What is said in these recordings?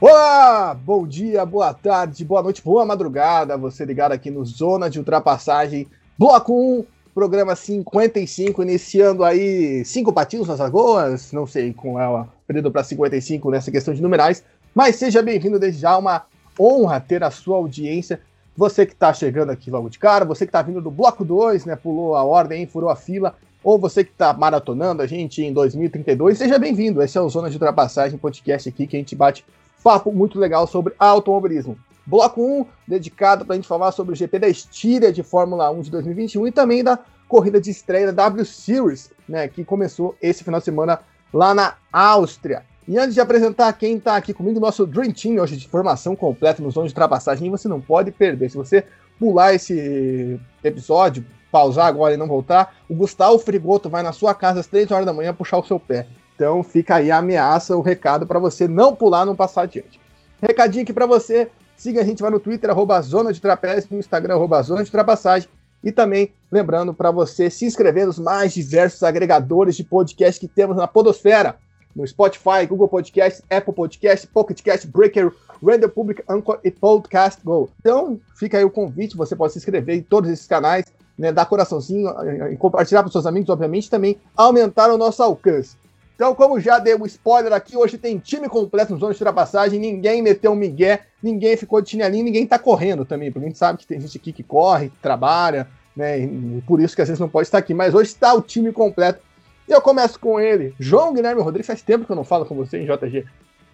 Olá, bom dia, boa tarde, boa noite, boa madrugada. Você ligado aqui no Zona de Ultrapassagem, Bloco 1, programa 55, iniciando aí cinco patinhos nas lagoas, não sei com ela, período para 55 nessa questão de numerais, mas seja bem-vindo desde já, uma honra ter a sua audiência. Você que está chegando aqui logo de cara, você que está vindo do Bloco 2, né, pulou a ordem, furou a fila, ou você que está maratonando a gente em 2032, seja bem-vindo. Esse é o Zona de Ultrapassagem, podcast aqui que a gente bate papo muito legal sobre automobilismo. Bloco 1, dedicado para a gente falar sobre o GP da Estíria de Fórmula 1 de 2021 e também da corrida de estreia da W Series, né, que começou esse final de semana lá na Áustria. E antes de apresentar quem está aqui comigo, nosso Dream Team hoje de formação completa no zona de ultrapassagem, você não pode perder. Se você pular esse episódio, pausar agora e não voltar, o Gustavo Frigoto vai na sua casa às 3 horas da manhã puxar o seu pé. Então fica aí a ameaça, o recado para você não pular, não passar adiante. Recadinho aqui para você, siga a gente lá no Twitter, arroba Zona de Trapézio, no Instagram, arroba Zona de Ultrapassagem. E também lembrando para você se inscrever nos mais diversos agregadores de podcast que temos na Podosfera. No Spotify, Google Podcast, Apple Podcast, Pocket Cast, Breaker, Radio Public, Anchor e Podcast Go. Então, fica aí o convite, você pode se inscrever em todos esses canais, né, dar coraçãozinho e compartilhar para seus amigos, obviamente, também aumentar o nosso alcance. Então, como já dei um spoiler aqui, hoje tem time completo no zona de ultrapassagem, ninguém meteu um migué, ninguém ficou de chinelinho, ninguém tá correndo também, porque a gente sabe que tem gente aqui que corre, que trabalha, né, e por isso que às vezes não pode estar aqui, mas hoje está o time completo. E eu começo com ele, João Guilherme Rodrigues, faz tempo que eu não falo com você em JG.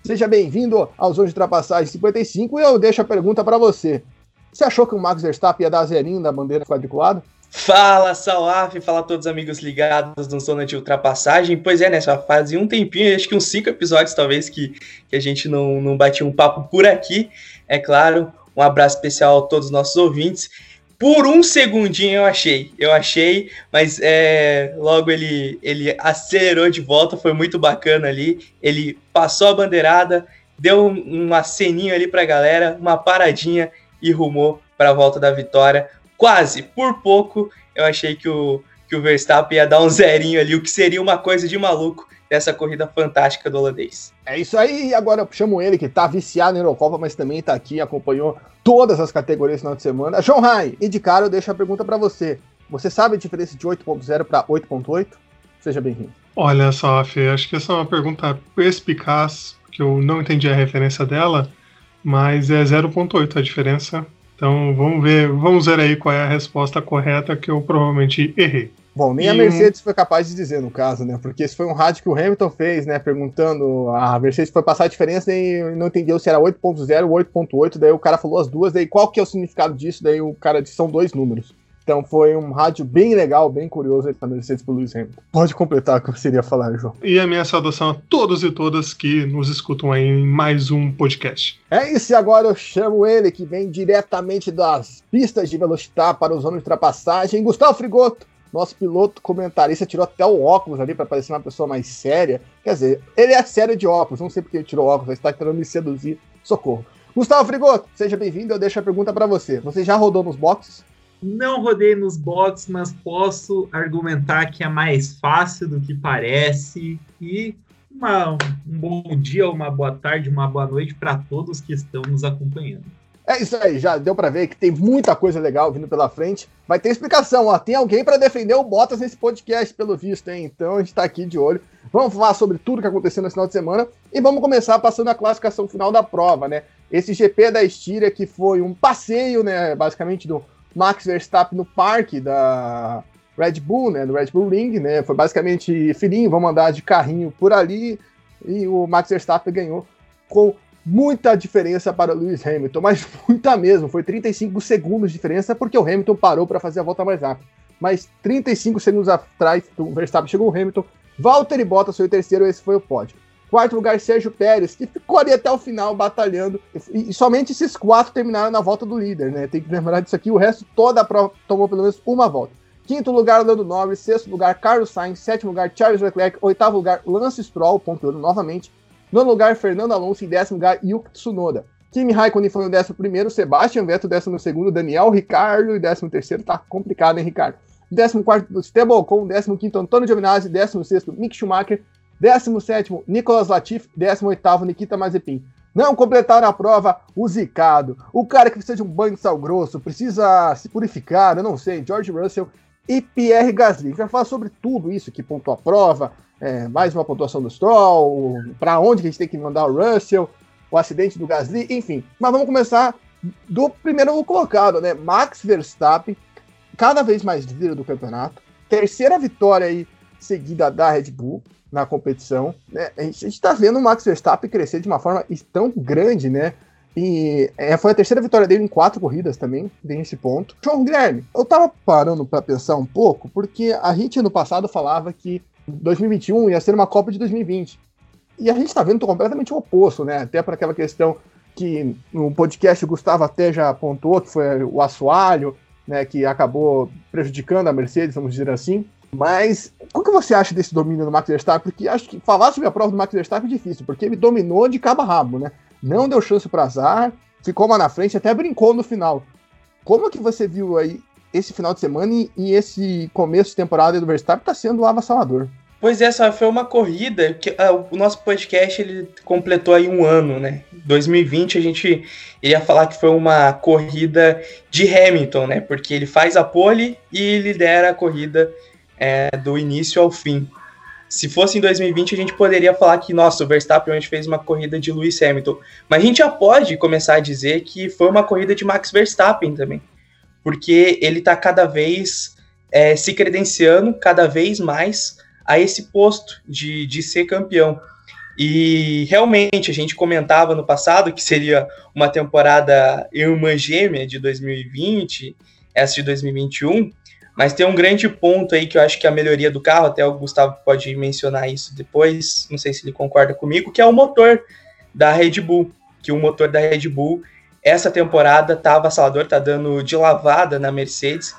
Seja bem-vindo ao Zona de Ultrapassagem 55 e eu deixo a pergunta para você. Você achou que o Max Verstappen ia dar zerinho da bandeira quadriculada? Fala, Salaf, fala a todos os amigos ligados no Zona de Ultrapassagem. Pois é, né, só fazia um tempinho, acho que uns cinco episódios talvez que, que a gente não, não batia um papo por aqui. É claro, um abraço especial a todos os nossos ouvintes. Por um segundinho eu achei, eu achei, mas é, logo ele, ele acelerou de volta, foi muito bacana ali. Ele passou a bandeirada, deu um, um aceninho ali pra galera, uma paradinha e rumou para a volta da vitória quase, por pouco, eu achei que o, que o Verstappen ia dar um zerinho ali, o que seria uma coisa de maluco dessa corrida fantástica do holandês. É isso aí, e agora eu chamo ele que tá viciado na Eurocopa, mas também tá aqui, acompanhou todas as categorias no final de semana. João Rai, e de cara eu deixo a pergunta para você. Você sabe a diferença de 8.0 para 8.8? Seja bem-vindo. Olha só, Fê, acho que essa é uma pergunta perspicaz, que eu não entendi a referência dela, mas é 0.8 a diferença então vamos ver, vamos ver aí qual é a resposta correta que eu provavelmente errei. Bom, nem e a Mercedes foi capaz de dizer no caso, né? Porque esse foi um rádio que o Hamilton fez, né? Perguntando. A Mercedes foi passar a diferença e não entendeu se era 8.0 ou 8.8. Daí o cara falou as duas. Daí qual que é o significado disso? Daí o cara disse são dois números. Então foi um rádio bem legal, bem curioso aí da Mercedes pro Lewis Hamilton. Pode completar o que você iria falar, João. E a minha saudação a todos e todas que nos escutam aí em mais um podcast. É isso, e agora eu chamo ele, que vem diretamente das pistas de Velocitar para os zonas de ultrapassagem, Gustavo Frigoto. Nosso piloto comentarista tirou até o óculos ali para parecer uma pessoa mais séria. Quer dizer, ele é sério de óculos, não sei porque ele tirou óculos, ele está tentando me seduzir. Socorro. Gustavo Frigoto, seja bem-vindo, eu deixo a pergunta para você. Você já rodou nos boxes? Não rodei nos bots, mas posso argumentar que é mais fácil do que parece. E uma, um bom dia, uma boa tarde, uma boa noite para todos que estão nos acompanhando. É isso aí, já deu para ver que tem muita coisa legal vindo pela frente. Vai ter explicação, ó. Tem alguém para defender o Bottas nesse podcast, pelo visto, hein? Então a gente tá aqui de olho. Vamos falar sobre tudo que aconteceu nesse final de semana e vamos começar passando a classificação final da prova, né? Esse GP da Estíria que foi um passeio, né, basicamente do Max Verstappen no parque da Red Bull, né, do Red Bull Ring, né, foi basicamente filhinho, vamos andar de carrinho por ali, e o Max Verstappen ganhou com muita diferença para o Lewis Hamilton, mas muita mesmo, foi 35 segundos de diferença, porque o Hamilton parou para fazer a volta mais rápida. Mas 35 segundos atrás do Verstappen chegou o Hamilton, Valtteri Bottas foi o terceiro, esse foi o pódio. Quarto lugar, Sérgio Pérez, que ficou ali até o final batalhando. E, e somente esses quatro terminaram na volta do líder, né? Tem que lembrar disso aqui. O resto, toda a prova tomou pelo menos uma volta. Quinto lugar, Lando Norris. Sexto lugar, Carlos Sainz. Sétimo lugar, Charles Leclerc. Oitavo lugar, Lance Stroll, pontuando novamente. Nono lugar, Fernando Alonso. Em décimo lugar, Yuki Tsunoda. Kimi Raikkonen foi o décimo primeiro, Sebastian Vettel, décimo segundo, Daniel Ricardo e décimo terceiro. Tá complicado, hein, Ricardo? Décimo quarto, Esteban Ocon. Décimo quinto, Antônio Giovinazzi. Décimo sexto, Mick Schumacher. Décimo sétimo, Nicolas Latifi. Décimo oitavo, Nikita Mazepin. Não completaram a prova o zicado, o cara que precisa de um banho de sal grosso, precisa se purificar, eu não sei, George Russell e Pierre Gasly. A gente vai falar sobre tudo isso que pontuou a prova, é, mais uma pontuação do Stroll, para onde que a gente tem que mandar o Russell, o acidente do Gasly, enfim. Mas vamos começar do primeiro colocado, né? Max Verstappen, cada vez mais líder do campeonato, terceira vitória aí seguida da Red Bull na competição. Né? A gente está vendo o Max Verstappen crescer de uma forma tão grande, né? E é, foi a terceira vitória dele em quatro corridas também, tem esse ponto. João Guilherme, eu tava parando para pensar um pouco, porque a gente no passado falava que 2021 ia ser uma Copa de 2020. E a gente está vendo completamente o oposto, né? Até para aquela questão que no podcast o Gustavo até já apontou, que foi o assoalho, né, que acabou prejudicando a Mercedes, vamos dizer assim. Mas o que você acha desse domínio do Max Verstappen? Porque acho que falar sobre a prova do Max Verstappen é difícil, porque ele dominou de cabo a rabo, né? Não deu chance para azar, ficou lá na frente, até brincou no final. Como que você viu aí esse final de semana e, e esse começo de temporada do Verstappen está sendo avassalador? Pois é, só foi uma corrida que uh, o nosso podcast ele completou aí um ano, né? 2020 a gente iria falar que foi uma corrida de Hamilton, né? Porque ele faz a pole e lidera a corrida é, do início ao fim. Se fosse em 2020, a gente poderia falar que, nossa, o Verstappen hoje fez uma corrida de Lewis Hamilton. Mas a gente já pode começar a dizer que foi uma corrida de Max Verstappen também. Porque ele está cada vez é, se credenciando, cada vez mais, a esse posto de, de ser campeão. E realmente a gente comentava no passado que seria uma temporada irmã gêmea de 2020, essa de 2021, mas tem um grande ponto aí que eu acho que é a melhoria do carro, até o Gustavo pode mencionar isso depois, não sei se ele concorda comigo, que é o motor da Red Bull. Que o motor da Red Bull, essa temporada, tá avassalador, tá dando de lavada na Mercedes.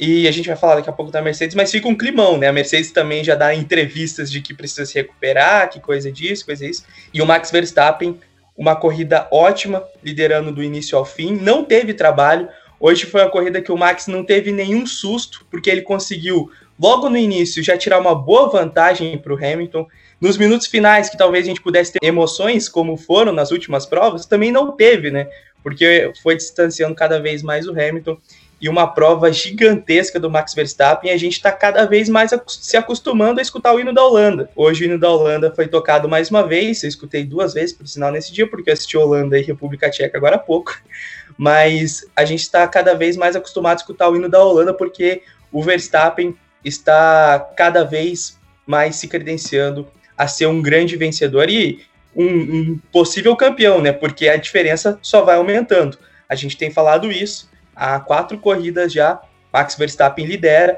E a gente vai falar daqui a pouco da Mercedes, mas fica um climão, né? A Mercedes também já dá entrevistas de que precisa se recuperar, que coisa disso, coisa isso. E o Max Verstappen, uma corrida ótima, liderando do início ao fim, não teve trabalho. Hoje foi a corrida que o Max não teve nenhum susto, porque ele conseguiu, logo no início, já tirar uma boa vantagem para o Hamilton. Nos minutos finais, que talvez a gente pudesse ter emoções, como foram nas últimas provas, também não teve, né? Porque foi distanciando cada vez mais o Hamilton. E uma prova gigantesca do Max Verstappen, a gente está cada vez mais se acostumando a escutar o hino da Holanda. Hoje o hino da Holanda foi tocado mais uma vez, eu escutei duas vezes, por sinal, nesse dia, porque eu assisti Holanda e República Tcheca agora há pouco mas a gente está cada vez mais acostumado a escutar o hino da Holanda porque o Verstappen está cada vez mais se credenciando a ser um grande vencedor e um, um, possível campeão, né? Porque a diferença só vai aumentando. A gente tem falado isso há quatro corridas já. Max Verstappen lidera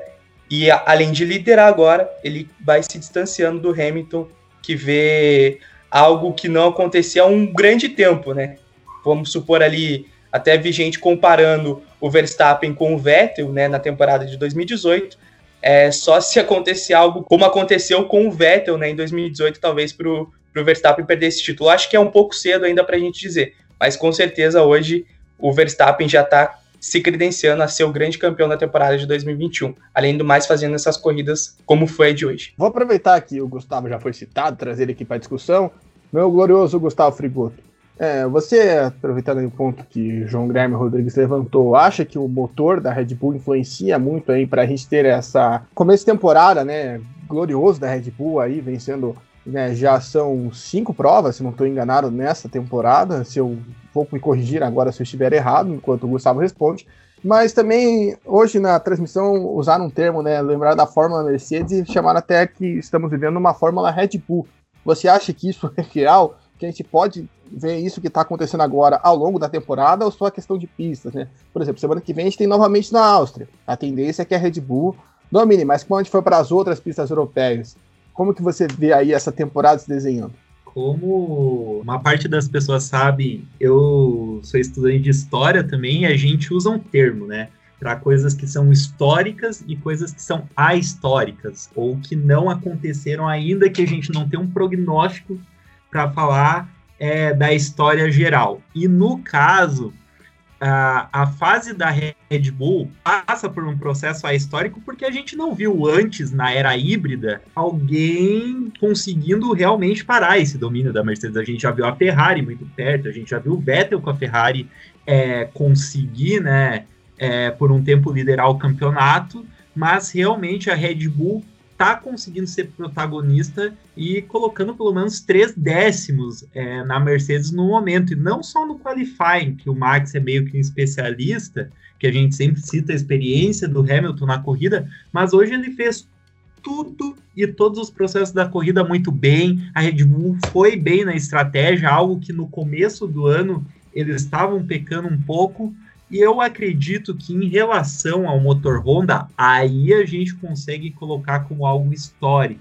e além de liderar agora, ele vai se distanciando do Hamilton, que vê algo que não acontecia há um grande tempo, né? Vamos supor ali até vi gente comparando o Verstappen com o Vettel, né, na temporada de 2018. É, só se acontecer algo como aconteceu com o Vettel, né, em 2018, talvez para o Verstappen perder esse título. Acho que é um pouco cedo ainda para a gente dizer, mas com certeza hoje o Verstappen já está se credenciando a ser o grande campeão da temporada de 2021. Além do mais, fazendo essas corridas como foi a de hoje. Vou aproveitar que o Gustavo já foi citado, trazer ele aqui para discussão. Meu glorioso Gustavo Frigoto. É, você, aproveitando o ponto que João Guilherme Rodrigues levantou, acha que o motor da Red Bull influencia muito aí para a gente ter essa começo de temporada, né, glorioso da Red Bull aí, vencendo, né, já são cinco provas, se não estou enganado, nessa temporada, se eu vou me corrigir agora se eu estiver errado, enquanto o Gustavo responde, mas também hoje na transmissão usaram um termo, né, lembrar da Fórmula Mercedes e chamaram até que estamos vivendo uma Fórmula Red Bull. Você acha que isso é real? Que a gente pode ver isso que está acontecendo agora ao longo da temporada ou só a questão de pistas, né? Por exemplo, semana que vem a gente tem novamente na Áustria. A tendência é que a Red Bull domine, mas quando a gente for para as outras pistas europeias, como que você vê aí essa temporada se desenhando? como uma parte das pessoas sabe, eu sou estudante de história também, e a gente usa um termo, né? Para coisas que são históricas e coisas que são ahistóricas, ou que não aconteceram ainda, que a gente não tem um prognóstico para falar é, da história geral. E no caso, a, a fase da Red Bull passa por um processo histórico porque a gente não viu antes, na era híbrida, alguém conseguindo realmente parar esse domínio da Mercedes. A gente já viu a Ferrari muito perto, a gente já viu o Vettel com a Ferrari é, conseguir, né, é, por um tempo liderar o campeonato, mas realmente a Red Bull está conseguindo ser protagonista e colocando pelo menos três décimos é, na Mercedes no momento, e não só no qualifying, que o Max é meio que um especialista, que a gente sempre cita a experiência do Hamilton na corrida, mas hoje ele fez tudo e todos os processos da corrida muito bem. A Red Bull foi bem na estratégia, algo que no começo do ano eles estavam pecando um pouco, e eu acredito que em relação ao motor Honda, aí a gente consegue colocar como algo histórico.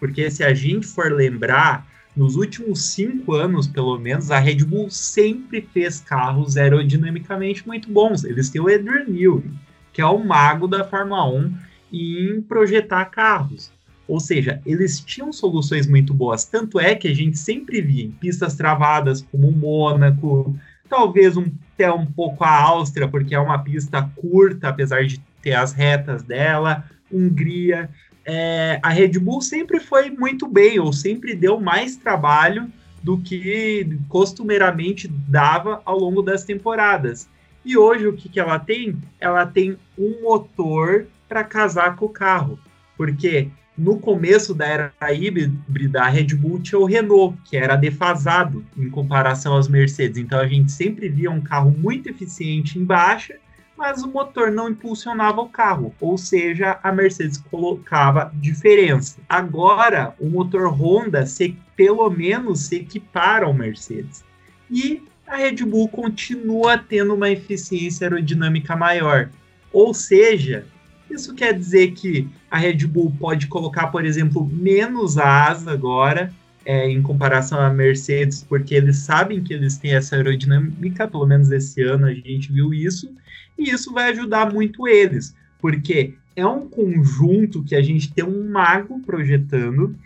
Porque se a gente for lembrar, nos últimos cinco anos, pelo menos, a Red Bull sempre fez carros aerodinamicamente muito bons. Eles têm o Adrian Newey, que é o mago da Fórmula 1 em projetar carros. Ou seja, eles tinham soluções muito boas. Tanto é que a gente sempre via em pistas travadas, como o Mônaco, talvez um, até um pouco a Áustria, porque é uma pista curta, apesar de ter as retas dela, Hungria. É, a Red Bull sempre foi muito bem, ou sempre deu mais trabalho do que costumeiramente dava ao longo das temporadas. E hoje o que, que ela tem? Ela tem um motor para casar com o carro. Porque no começo da era híbrida, a Red Bull tinha o Renault, que era defasado em comparação aos Mercedes. Então a gente sempre via um carro muito eficiente em baixa, mas o motor não impulsionava o carro, ou seja, a Mercedes colocava diferença. Agora, o motor Honda se, pelo menos se equipara ao Mercedes. E a Red Bull continua tendo uma eficiência aerodinâmica maior. Ou seja, isso quer dizer que a Red Bull pode colocar, por exemplo, menos asa agora, é, em comparação à Mercedes, porque eles sabem que eles têm essa aerodinâmica, pelo menos esse ano a gente viu isso, e isso vai ajudar muito eles, porque é um conjunto que a gente tem um mago projetando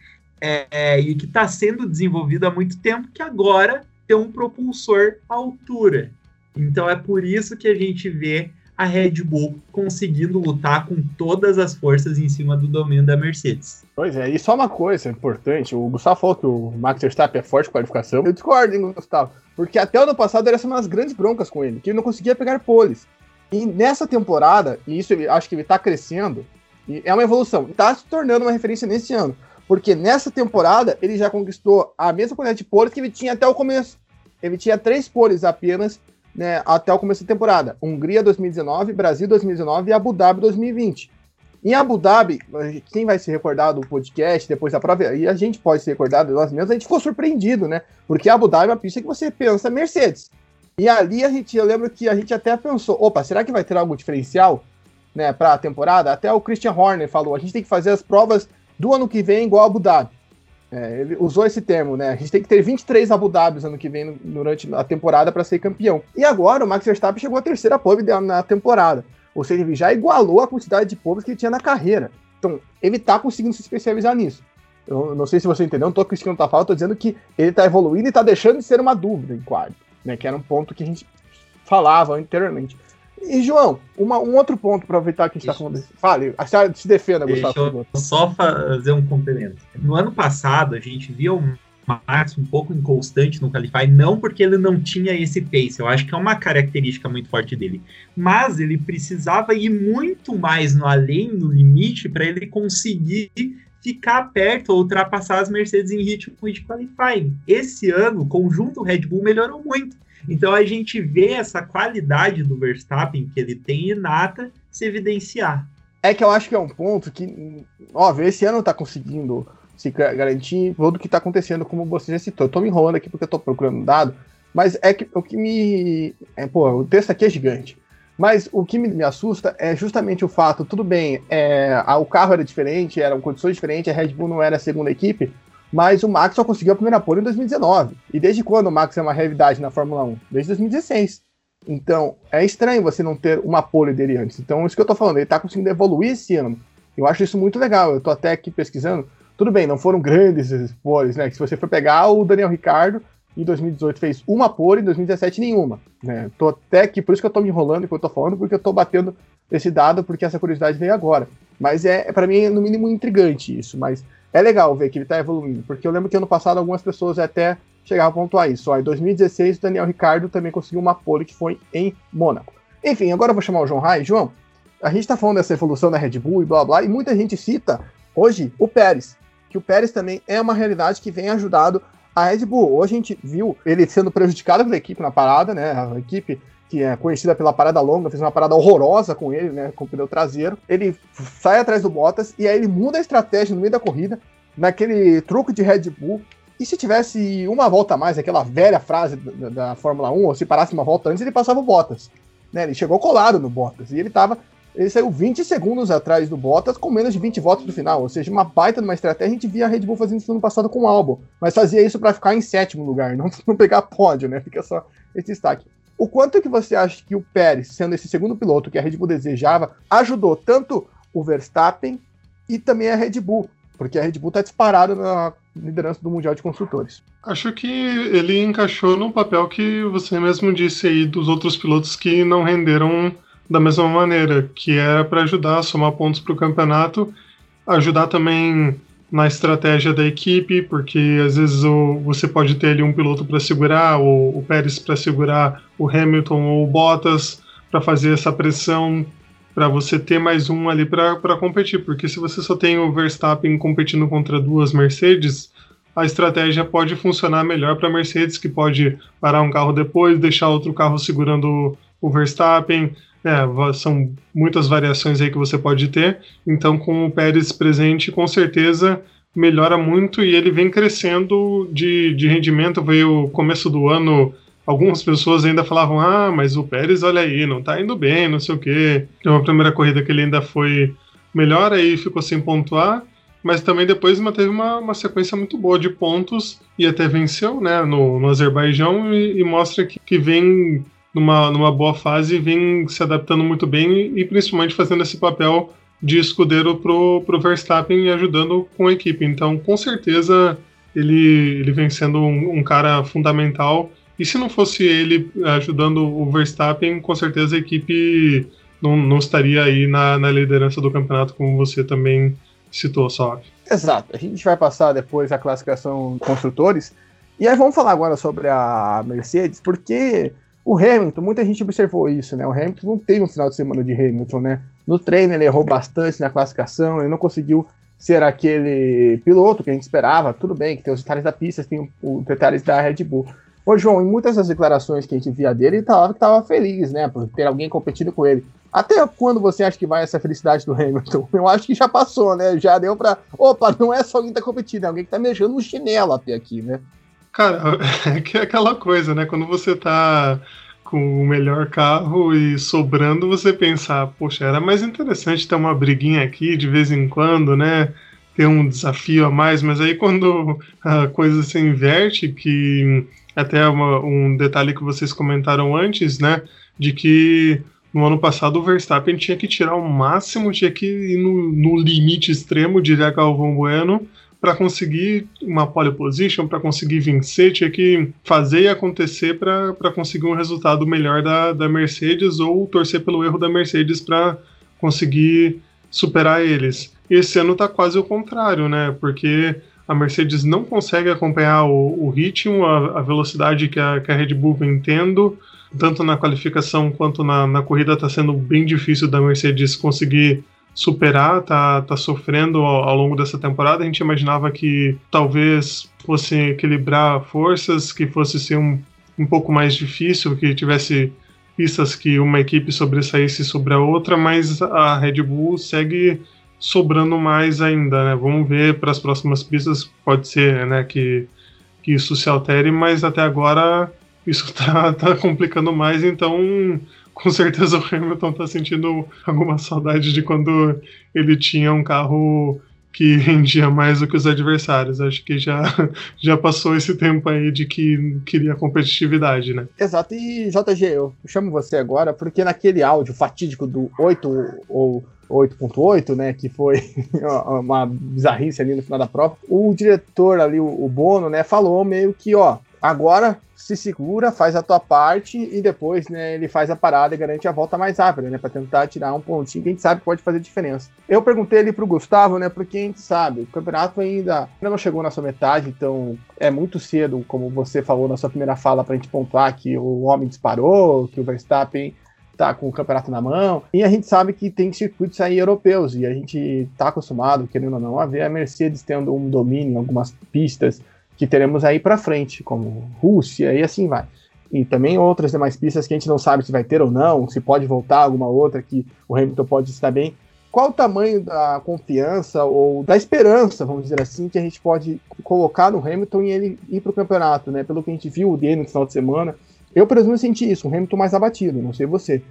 é, é, e que está sendo desenvolvido há muito tempo, que agora tem um propulsor à altura. Então é por isso que a gente vê a Red Bull conseguindo lutar com todas as forças em cima do domínio da Mercedes. Pois é, e só uma coisa importante, o Gustavo falou que o Max Verstappen é forte qualificação, eu discordo, hein, Gustavo, porque até o ano passado era uma das grandes broncas com ele, que ele não conseguia pegar poles. E nessa temporada, e isso ele, acho que ele tá crescendo, é uma evolução, tá se tornando uma referência nesse ano, porque nessa temporada ele já conquistou a mesma quantidade de poles que ele tinha até o começo. Ele tinha três poles apenas né, até o começo da temporada. Hungria 2019, Brasil 2019 e Abu Dhabi 2020. Em Abu Dhabi, quem vai se recordar do podcast depois da prova, e a gente pode se recordar de nós mesmos, a gente ficou surpreendido, né? Porque Abu Dhabi é uma pista que você pensa Mercedes. E ali a gente, eu lembro que a gente até pensou, opa, será que vai ter algo diferencial, né, para a temporada? Até o Christian Horner falou, a gente tem que fazer as provas do ano que vem igual Abu Dhabi. É, ele usou esse termo, né? A gente tem que ter 23 Abu Dhabis ano que vem durante a temporada para ser campeão. E agora o Max Verstappen chegou à terceira pole na temporada. Ou seja, ele já igualou a quantidade de poles que ele tinha na carreira. Então, ele tá conseguindo se especializar nisso. Eu não sei se você entendeu, não tô criticando o Tafal, tô dizendo que ele tá evoluindo e tá deixando de ser uma dúvida em quadro, né? Que era um ponto que a gente falava anteriormente. E, João, uma, um outro ponto, para aproveitar que a gente está falando. Fale, a senhora se defenda, Gustavo. Só fazer um complemento. No ano passado, a gente viu um Max um pouco inconstante no Qualify, não porque ele não tinha esse pace, eu acho que é uma característica muito forte dele, mas ele precisava ir muito mais no além, no limite, para ele conseguir ficar perto ou ultrapassar as Mercedes em ritmo de qualifying. Esse ano, o conjunto Red Bull melhorou muito. Então a gente vê essa qualidade do Verstappen que ele tem inata se evidenciar. É que eu acho que é um ponto que, óbvio, esse ano tá conseguindo se garantir tudo que tá acontecendo, como você já citou. Eu tô me enrolando aqui porque eu tô procurando dado, mas é que o que me. É, pô, o texto aqui é gigante. Mas o que me, me assusta é justamente o fato, tudo bem, é, a, o carro era diferente, eram condições diferentes, a Red Bull não era a segunda equipe, Mas o Max só conseguiu a primeira pole em 2019. E desde quando o Max é uma realidade na Fórmula 1? Desde 2016. Então, é estranho você não ter uma pole dele antes. Então, isso que eu tô falando, ele tá conseguindo evoluir esse ano. Eu acho isso muito legal. Eu tô até aqui pesquisando. Tudo bem, não foram grandes poles, né? Que se você for pegar o Daniel Ricardo, em 2018 fez uma pole, em 2017 nenhuma. Né? Tô até aqui, por isso que eu tô me enrolando enquanto eu tô falando, porque eu tô batendo esse dado, porque essa curiosidade veio agora. Mas é, para mim, é no mínimo intrigante isso. Mas é legal ver que ele tá evoluindo, porque eu lembro que ano passado algumas pessoas até chegavam a pontuar isso. Ó, em 2016, o Daniel Ricardo também conseguiu uma pole que foi em Mônaco. Enfim, agora eu vou chamar o João Rai. João, a gente tá falando dessa evolução da Red Bull e blá blá, e muita gente cita hoje o Pérez, que o Pérez também é uma realidade que vem ajudado a Red Bull. Hoje a gente viu ele sendo prejudicado pela equipe na parada, né? A equipe que é conhecida pela parada longa, fez uma parada horrorosa com ele, né? Com o pneu traseiro. Ele sai atrás do Bottas e aí ele muda a estratégia no meio da corrida, naquele truque de Red Bull. E se tivesse uma volta a mais, aquela velha frase da, da Fórmula 1, ou se parasse uma volta antes, ele passava o Bottas. Né? Ele chegou colado no Bottas e ele tava ele saiu 20 segundos atrás do Bottas com menos de 20 votos do final, ou seja, uma baita de uma estratégia. A gente via a Red Bull fazendo isso no ano passado com o Albon, mas fazia isso para ficar em sétimo lugar, não, não pegar pódio, né? Fica só esse destaque. O quanto que você acha que o Pérez, sendo esse segundo piloto que a Red Bull desejava, ajudou tanto o Verstappen e também a Red Bull? Porque a Red Bull está disparado na liderança do Mundial de Construtores. Acho que ele encaixou no papel que você mesmo disse aí dos outros pilotos que não renderam da mesma maneira, que era para ajudar a somar pontos para o campeonato, ajudar também na estratégia da equipe, porque às vezes o, você pode ter ali um piloto para segurar, ou o Pérez para segurar o Hamilton ou o Bottas, para fazer essa pressão, para você ter mais um ali para competir, porque se você só tem o Verstappen competindo contra duas Mercedes, a estratégia pode funcionar melhor para a Mercedes, que pode parar um carro depois, deixar outro carro segurando o Verstappen, é, são muitas variações aí que você pode ter. Então, com o Pérez presente, com certeza melhora muito e ele vem crescendo de, de rendimento. Veio o começo do ano, algumas pessoas ainda falavam: ah, mas o Pérez, olha aí, não tá indo bem, não sei o quê. Tem uma primeira corrida que ele ainda foi melhor, aí ficou sem pontuar. Mas também depois manteve uma, uma sequência muito boa de pontos e até venceu né, no, no Azerbaijão e, e mostra que, que vem numa, numa boa fase e vem se adaptando muito bem e principalmente fazendo esse papel de escudeiro pro, pro Verstappen e ajudando com a equipe. Então, com certeza, ele, ele vem sendo um, um cara fundamental. E se não fosse ele ajudando o Verstappen, com certeza a equipe não, não estaria aí na, na liderança do campeonato, como você também citou, Sof. Exato. A gente vai passar depois a classificação construtores. E aí vamos falar agora sobre a Mercedes, porque o Hamilton, muita gente observou isso, né? O Hamilton não teve um final de semana de Hamilton, né? No treino ele errou bastante na classificação, ele não conseguiu ser aquele piloto que a gente esperava. Tudo bem que tem os detalhes da pista, tem os detalhes da Red Bull. Ô, João, em muitas das declarações que a gente via dele, ele que estava feliz, né? Por ter alguém competindo com ele. Até quando você acha que vai essa felicidade do Hamilton? Eu acho que já passou, né? Já deu pra. Opa, não é só alguém que tá competindo, é alguém que tá mexendo no chinelo até aqui, né? Cara, é que é aquela coisa, né? Quando você tá com o melhor carro e sobrando, você pensar, poxa, era mais interessante ter uma briguinha aqui de vez em quando, né? Ter um desafio a mais, mas aí quando a coisa se inverte, que até uma, um detalhe que vocês comentaram antes, né? De que no ano passado o Verstappen tinha que tirar o máximo, tinha que ir no, no limite extremo, diria Galvão Bueno, para conseguir uma pole position, para conseguir vencer, tinha que fazer e acontecer para conseguir um resultado melhor da, da Mercedes ou torcer pelo erro da Mercedes para conseguir superar eles. Esse ano está quase o contrário, né? Porque a Mercedes não consegue acompanhar o, o ritmo, a, a, velocidade que a, que a Red Bull vem tendo, tanto na qualificação quanto na, na corrida está sendo bem difícil da Mercedes conseguir superar, tá, tá sofrendo ao, ao, longo dessa temporada. A gente imaginava que talvez fosse equilibrar forças, que fosse ser um, um pouco mais difícil, que tivesse pistas que uma equipe sobressaísse sobre a outra, mas a Red Bull segue sobrando mais ainda, né? Vamos ver para as próximas pistas, pode ser, né, que, que isso se altere, mas até agora isso está tá complicando mais, então com certeza o Hamilton está sentindo alguma saudade de quando ele tinha um carro que rendia mais do que os adversários. Acho que já, já passou esse tempo aí de que queria competitividade, né? Exato. E JG, eu chamo você agora porque naquele áudio fatídico do 8 ou 8.8, né, que foi uma bizarrice ali no final da prova, o diretor ali, o Bono, né, falou meio que, ó, agora se segura, faz a tua parte e depois, né, ele faz a parada e garante a volta mais rápida, né, para tentar tirar um pontinho que a gente sabe que pode fazer diferença. Eu perguntei ali pro Gustavo, né, porque a gente sabe, o campeonato ainda, não chegou na sua metade, então é muito cedo, como você falou na sua primeira fala, pra gente pontuar que o homem disparou, que o Verstappen tá com o campeonato na mão. E a gente sabe que tem circuitos aí europeus e a gente tá acostumado, querendo ou não, a ver a Mercedes tendo um domínio em algumas pistas que teremos aí para frente, como Rússia e assim vai. E também outras demais pistas que a gente não sabe se vai ter ou não, se pode voltar alguma outra que o Hamilton pode estar bem. Qual o tamanho da confiança ou da esperança, vamos dizer assim, que a gente pode colocar no Hamilton e ele ir para o campeonato, né? Pelo que a gente viu dele no final de semana, eu, por exemplo, senti isso, um Hamilton mais abatido, não sei você,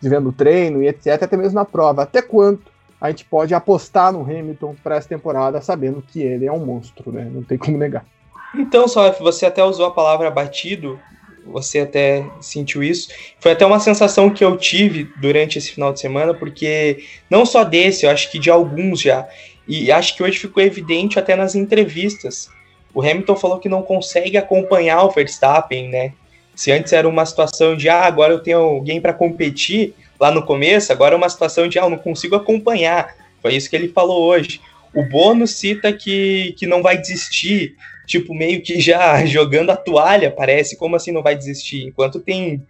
vendo o treino e etc, até mesmo na prova. Até quanto a gente pode apostar no Hamilton para essa temporada, sabendo que ele é um monstro, né? Não tem como negar. Então, só você até usou a palavra batido, você até sentiu isso. Foi até uma sensação que eu tive durante esse final de semana, porque não só desse, eu acho que de alguns já. E acho que hoje ficou evidente até nas entrevistas. O Hamilton falou que não consegue acompanhar o Verstappen, né? Se antes era uma situação de, ah, agora eu tenho alguém para competir lá no começo, agora é uma situação de, ah, eu não consigo acompanhar. Foi isso que ele falou hoje. O Bono cita que, que não vai desistir, tipo, meio que já jogando a toalha, parece, como assim não vai desistir? Enquanto tem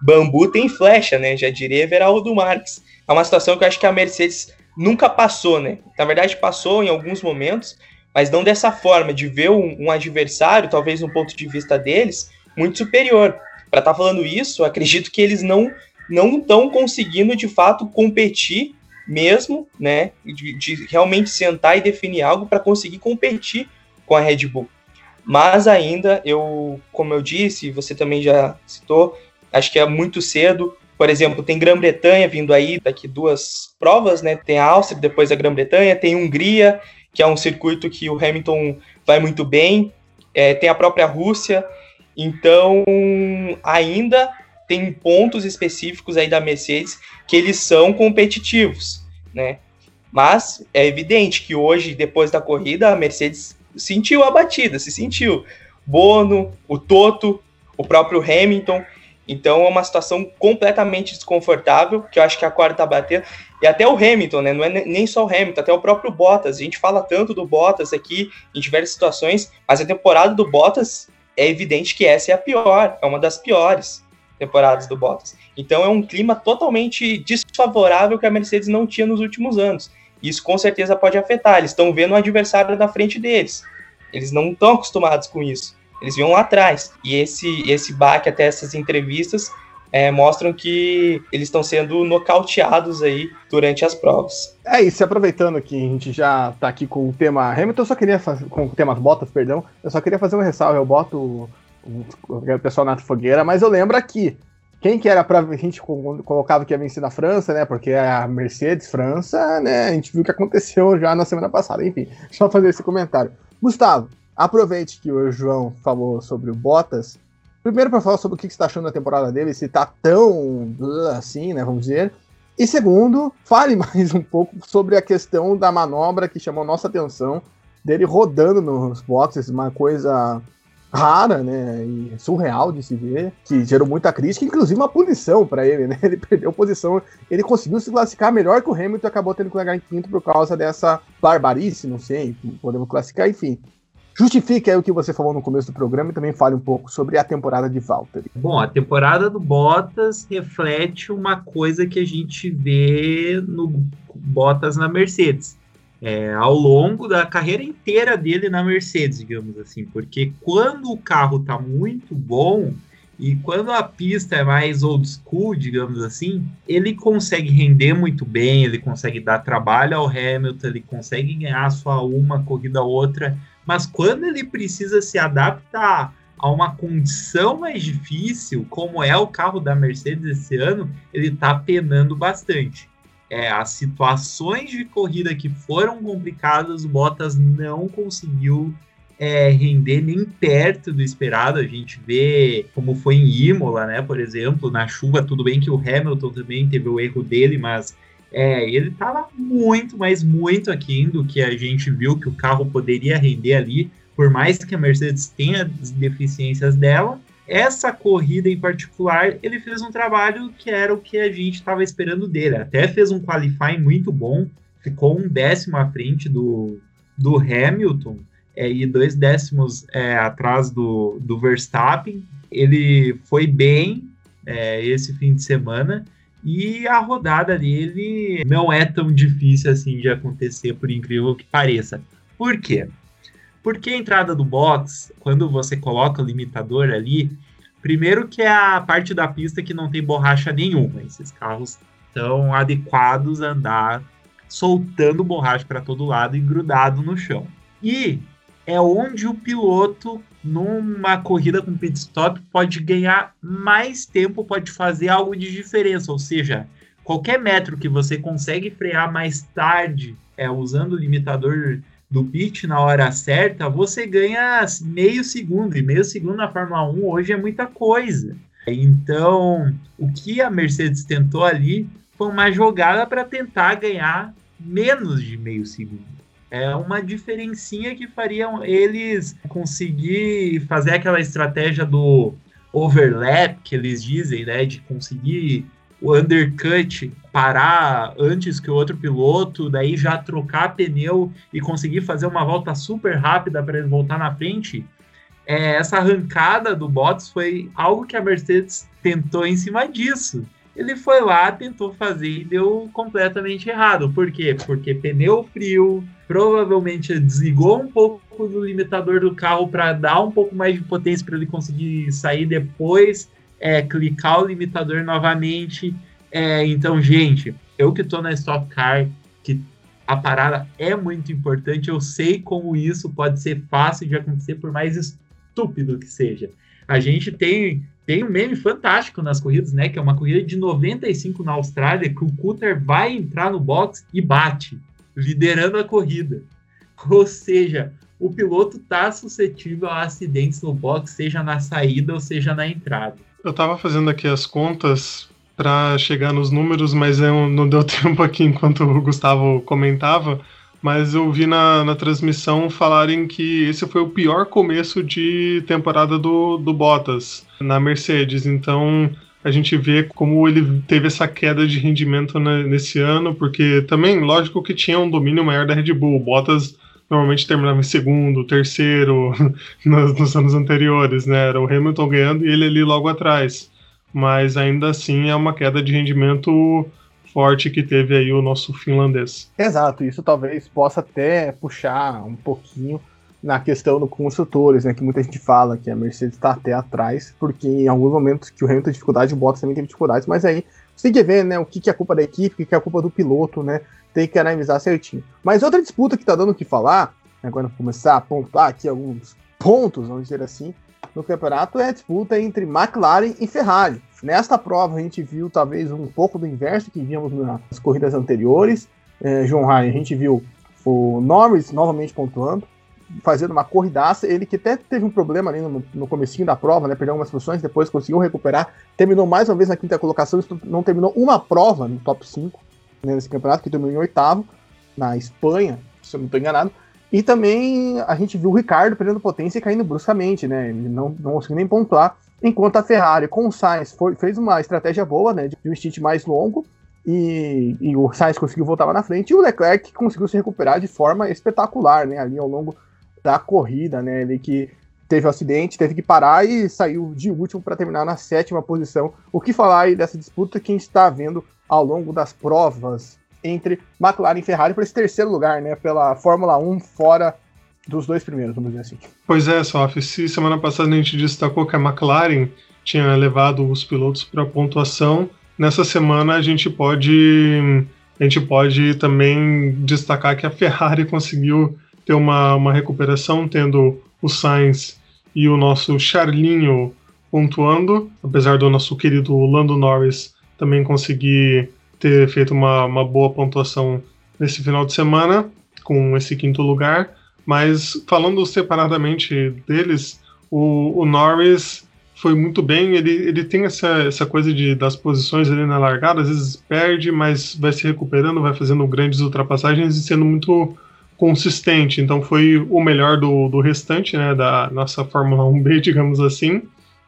bambu, tem flecha, né? Já diria Everaldo Marques. É uma situação que eu acho que a Mercedes nunca passou, né? Na verdade, passou em alguns momentos, mas não dessa forma, de ver um, um adversário, talvez no ponto de vista deles, muito superior. Para estar tá falando isso, acredito que eles não não estão conseguindo de fato competir mesmo, né? De, de realmente sentar e definir algo para conseguir competir com a Red Bull. Mas ainda, eu, como eu disse, você também já citou, acho que é muito cedo. Por exemplo, tem Grã-Bretanha vindo aí daqui duas provas, né? Tem a Áustria, depois a Grã-Bretanha, tem Hungria, que é um circuito que o Hamilton vai muito bem, é, tem a própria Rússia. Então, ainda tem pontos específicos aí da Mercedes que eles são competitivos, né? Mas é evidente que hoje, depois da corrida, a Mercedes sentiu a batida, se sentiu. Bono, o Toto, o próprio Hamilton. Então é uma situação completamente desconfortável, que eu acho que a quarta tá batendo. E até o Hamilton, né? Não é nem só o Hamilton, até o próprio Bottas. A gente fala tanto do Bottas aqui em diversas situações, mas a temporada do Bottas é evidente que essa é a pior, é uma das piores temporadas do Bottas. Então é um clima totalmente desfavorável que a Mercedes não tinha nos últimos anos. Isso com certeza pode afetar. Eles estão vendo um adversário na frente deles. Eles não estão acostumados com isso. Eles viam lá atrás. E esse, esse baque até essas entrevistas é, mostram que eles estão sendo nocauteados aí durante as provas. É isso, aproveitando que a gente já está aqui com o tema Hamilton, eu só queria fazer, com o tema Bottas, perdão, eu só queria fazer uma ressalva, eu boto o pessoal na fogueira, mas eu lembro aqui, quem que era para a gente colocava que ia vencer na França, né? Porque a Mercedes França, né? A gente viu o que aconteceu já na semana passada. Enfim, só fazer esse comentário. Gustavo, aproveite que o João falou sobre o Bottas. Primeiro para falar sobre o que você está achando da temporada dele, se está tão assim, né? Vamos dizer. E segundo, fale mais um pouco sobre a questão da manobra que chamou nossa atenção dele rodando nos boxes, uma coisa rara, né, e surreal de se ver, que gerou muita crítica, inclusive uma punição para ele, né? Ele perdeu posição, ele conseguiu se classificar melhor que o Hamilton e acabou tendo que largar em quinto por causa dessa barbarice, não sei, podemos classificar, enfim. Justifique aí o que você falou no começo do programa e também fale um pouco sobre a temporada de Valtteri. Bom, a temporada do Bottas reflete uma coisa que a gente vê no Bottas na Mercedes é, ao longo da carreira inteira dele na Mercedes, digamos assim, porque quando o carro está muito bom e quando a pista é mais old school, digamos assim, ele consegue render muito bem, ele consegue dar trabalho ao Hamilton, ele consegue ganhar só uma corrida ou outra, mas quando ele precisa se adaptar a uma condição mais difícil, como é o carro da Mercedes esse ano, ele está penando bastante. É, as situações de corrida que foram complicadas, o Bottas não conseguiu é, render nem perto do esperado. A gente vê como foi em Imola, né? Por exemplo, na chuva, tudo bem que o Hamilton também teve o erro dele, mas é, ele estava muito, mas muito aquém do que a gente viu que o carro poderia render ali, por mais que a Mercedes tenha as deficiências dela. Essa corrida em particular, ele fez um trabalho que era o que a gente estava esperando dele. Até fez um qualifying muito bom, ficou um décimo à frente do, do Hamilton é, e dois décimos é, atrás do, do Verstappen. Ele foi bem é, esse fim de semana e a rodada dele não é tão difícil assim de acontecer, por incrível que pareça. Por quê? Porque a entrada do box, quando você coloca o limitador ali, primeiro que é a parte da pista que não tem borracha nenhuma. Esses carros estão adequados a andar soltando borracha para todo lado e grudado no chão. E é onde o piloto, numa corrida com pit stop, pode ganhar mais tempo, pode fazer algo de diferença. Ou seja, qualquer metro que você consegue frear mais tarde, é, usando o limitador do pit na hora certa, você ganha meio segundo. E meio segundo na Fórmula 1 hoje é muita coisa. Então, o que a Mercedes tentou ali foi uma jogada para tentar ganhar menos de meio segundo. É uma diferencinha que faria eles conseguir fazer aquela estratégia do overlap que eles dizem, né? De conseguir o undercut parar antes que o outro piloto, daí já trocar pneu e conseguir fazer uma volta super rápida para ele voltar na frente. É, essa arrancada do Bottas foi algo que a Mercedes tentou em cima disso ele foi lá, tentou fazer e deu completamente errado. Por quê? Porque pneu frio, provavelmente desligou um pouco do limitador do carro para dar um pouco mais de potência para ele conseguir sair depois, é, clicar o limitador novamente. É, então, gente, eu que estou na Stock Car, que a parada é muito importante, eu sei como isso pode ser fácil de acontecer, por mais estúpido que seja. A gente tem tem um meme fantástico nas corridas, né? Que é uma corrida de 95 na Austrália, que o Cutter vai entrar no box e bate, liderando a corrida. Ou seja, o piloto está suscetível a acidentes no box, seja na saída ou seja na entrada. Eu estava fazendo aqui as contas para chegar nos números, mas não deu tempo aqui enquanto o Gustavo comentava mas eu vi na, na transmissão falarem que esse foi o pior começo de temporada do, do Bottas na Mercedes. Então a gente vê como ele teve essa queda de rendimento né, nesse ano, porque também, lógico que tinha um domínio maior da Red Bull. Bottas normalmente terminava em segundo, terceiro nos, nos anos anteriores, né? Era o Hamilton ganhando e ele ali logo atrás. Mas ainda assim é uma queda de rendimento forte que teve aí o nosso finlandês. Exato, isso talvez possa até puxar um pouquinho na questão dos construtores, né, que muita gente fala que a Mercedes está até atrás, porque em alguns momentos que o Hamilton tem dificuldade, o Bottas também tem dificuldades, mas aí você tem que ver, né, o que, que é culpa da equipe, o que, é culpa do piloto, né, tem que analisar certinho. Mas outra disputa que está dando o que falar, né, agora começar a pontuar aqui alguns pontos, vamos dizer assim, no campeonato é a disputa entre McLaren e Ferrari. Nesta prova a gente viu talvez um pouco do inverso que víamos nas corridas anteriores. É, João Rai, a gente viu o Norris novamente pontuando, fazendo uma corridaça, ele que até teve um problema ali no, no comecinho da prova, né, perdeu algumas posições, depois conseguiu recuperar, terminou mais uma vez na quinta colocação, não terminou uma prova no top 5 né, nesse campeonato, que terminou em oitavo, na Espanha, se eu não estou enganado, e também a gente viu o Ricardo perdendo potência e caindo bruscamente, né, ele não, não conseguiu nem pontuar, Enquanto a Ferrari, com o Sainz, foi, fez uma estratégia boa, né, de um stint mais longo, e, e, o Sainz conseguiu voltar lá na frente, e o Leclerc conseguiu se recuperar de forma espetacular, né, ali ao longo da corrida, né, ele que teve um acidente, teve que parar e saiu de último para terminar na sétima posição. O que falar aí dessa disputa que a gente está vendo ao longo das provas entre McLaren e Ferrari para esse terceiro lugar, né, pela Fórmula 1 fora dos dois primeiros, vamos dizer assim. Pois é, Sof, se semana passada a gente destacou que a McLaren tinha levado os pilotos para pontuação, nessa semana a gente pode a gente pode também destacar que a Ferrari conseguiu ter uma, uma recuperação, tendo o Sainz e o nosso Charlinho pontuando, apesar do nosso querido Lando Norris também conseguir ter feito uma, uma boa pontuação nesse final de semana, com esse quinto lugar. Mas falando separadamente deles, o, o Norris foi muito bem. Ele, ele tem essa, essa coisa de das posições ali na largada, às vezes perde, mas vai se recuperando, vai fazendo grandes ultrapassagens e sendo muito consistente. Então foi o melhor do, do restante, né, da nossa Fórmula 1B, digamos assim.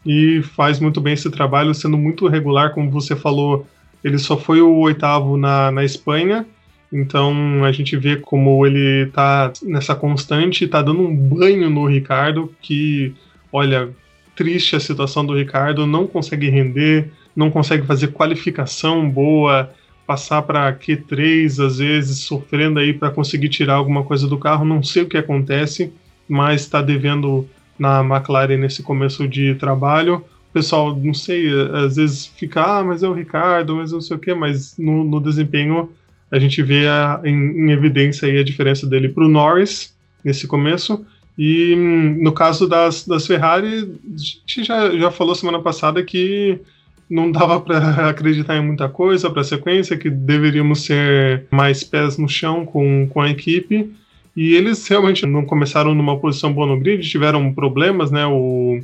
E faz muito bem esse trabalho, sendo muito regular, como você falou. Ele só foi o oitavo na, na Espanha, então a gente vê como ele tá nessa constante, tá dando um banho no Ricardo, que, olha, triste a situação do Ricardo, não consegue render, não consegue fazer qualificação boa, passar para Q3 às vezes, sofrendo aí para conseguir tirar alguma coisa do carro, não sei o que acontece, mas está devendo na McLaren nesse começo de trabalho. O pessoal, não sei, às vezes fica, ah, mas é o Ricardo, mas não sei o que, mas no, no desempenho a gente vê a, em, em, evidência aí a diferença dele para o Norris nesse começo e no caso das, das Ferrari, a gente já, já falou semana passada que não dava para acreditar em muita coisa para a sequência, que deveríamos ser mais pés no chão com, com a equipe. E eles realmente não começaram numa posição boa no grid, tiveram problemas, né? O,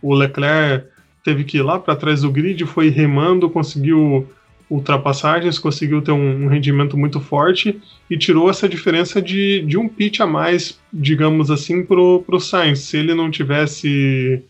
o Leclerc teve que ir lá para trás do grid, foi remando, conseguiu ultrapassagens, conseguiu ter um, um, rendimento muito forte e tirou essa diferença de, de um pitch a mais, digamos assim, pro, pro Sainz. Se ele não tivesse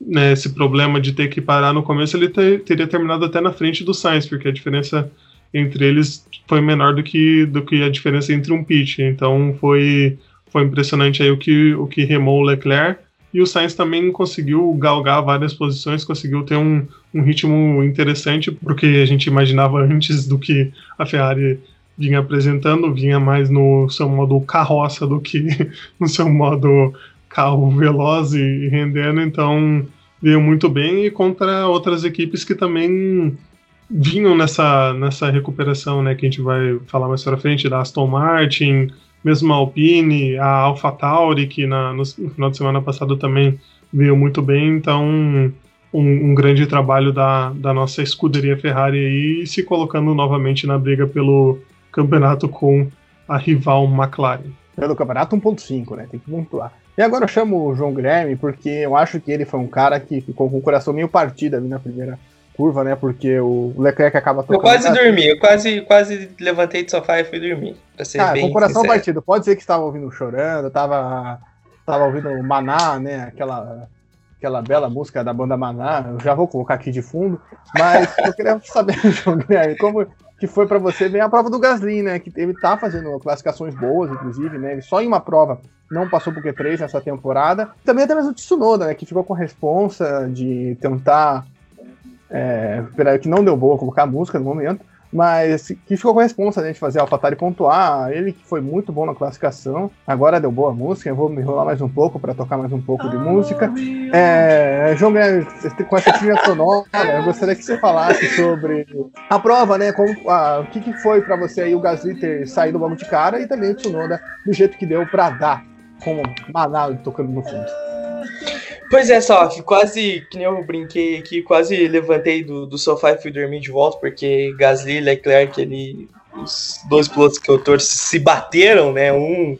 né, esse problema de ter que parar no começo, ele ter, teria terminado até na frente do Sainz, porque a diferença entre eles foi menor do que, do que a diferença entre um pitch. Então foi, foi impressionante aí o que, o que remou o Leclerc e o Sainz também conseguiu galgar várias posições, conseguiu ter um, um ritmo interessante, porque a gente imaginava antes do que a Ferrari vinha apresentando, vinha mais no seu modo carroça do que no seu modo carro veloz e rendendo, então veio muito bem e contra outras equipes que também vinham nessa, nessa recuperação, né, que a gente vai falar mais pra frente, da Aston Martin, mesmo a Alpine, a AlphaTauri, que na, no, final de semana passado também veio muito bem, então um, um, grande trabalho da, da nossa escuderia Ferrari aí, se colocando novamente na briga pelo campeonato com a rival McLaren. Pelo campeonato 1.5, né? Tem que pontuar. E agora eu chamo o João Guilherme porque eu acho que ele foi um cara que ficou com o coração meio partido ali na primeira curva, né? Porque o Leclerc acaba tocando. Eu quase dormi, eu quase, quase levantei do sofá e fui dormir. Pra ser ah, com o coração sincero. partido. Pode ser que estava ouvindo chorando, tava, tava ouvindo Maná, né? Aquela, aquela bela música da banda Maná. Eu já vou colocar aqui de fundo. Mas eu queria saber, João Guilherme, como que foi para você ver a prova do Gasly, né? Que ele tá fazendo classificações boas, inclusive, né? Ele só em uma prova não passou por Q3 nessa temporada. Também até mesmo o Tsunoda, né? Que ficou com a responsa de tentar é, que não deu boa colocar a música no momento, mas que ficou com a responsa né, de fazer a AlphaTauri pontuar. Ele que foi muito bom na classificação, agora deu boa música. Eu vou me enrolar mais um pouco para tocar mais um pouco de música. É, João com essa trilha sonora, eu gostaria que você falasse sobre a prova, né? Como, a, o que, que foi para você aí o Gasly ter saído logo de cara e também o Tsunoda do jeito que deu para dar, com Manaus tocando no fundo. Pois é, só, que quase, que nem eu brinquei aqui, quase levantei do, do sofá e fui dormir de volta, porque Gasly Leclerc, ele, os dois pilotos que eu torço se bateram, né, um,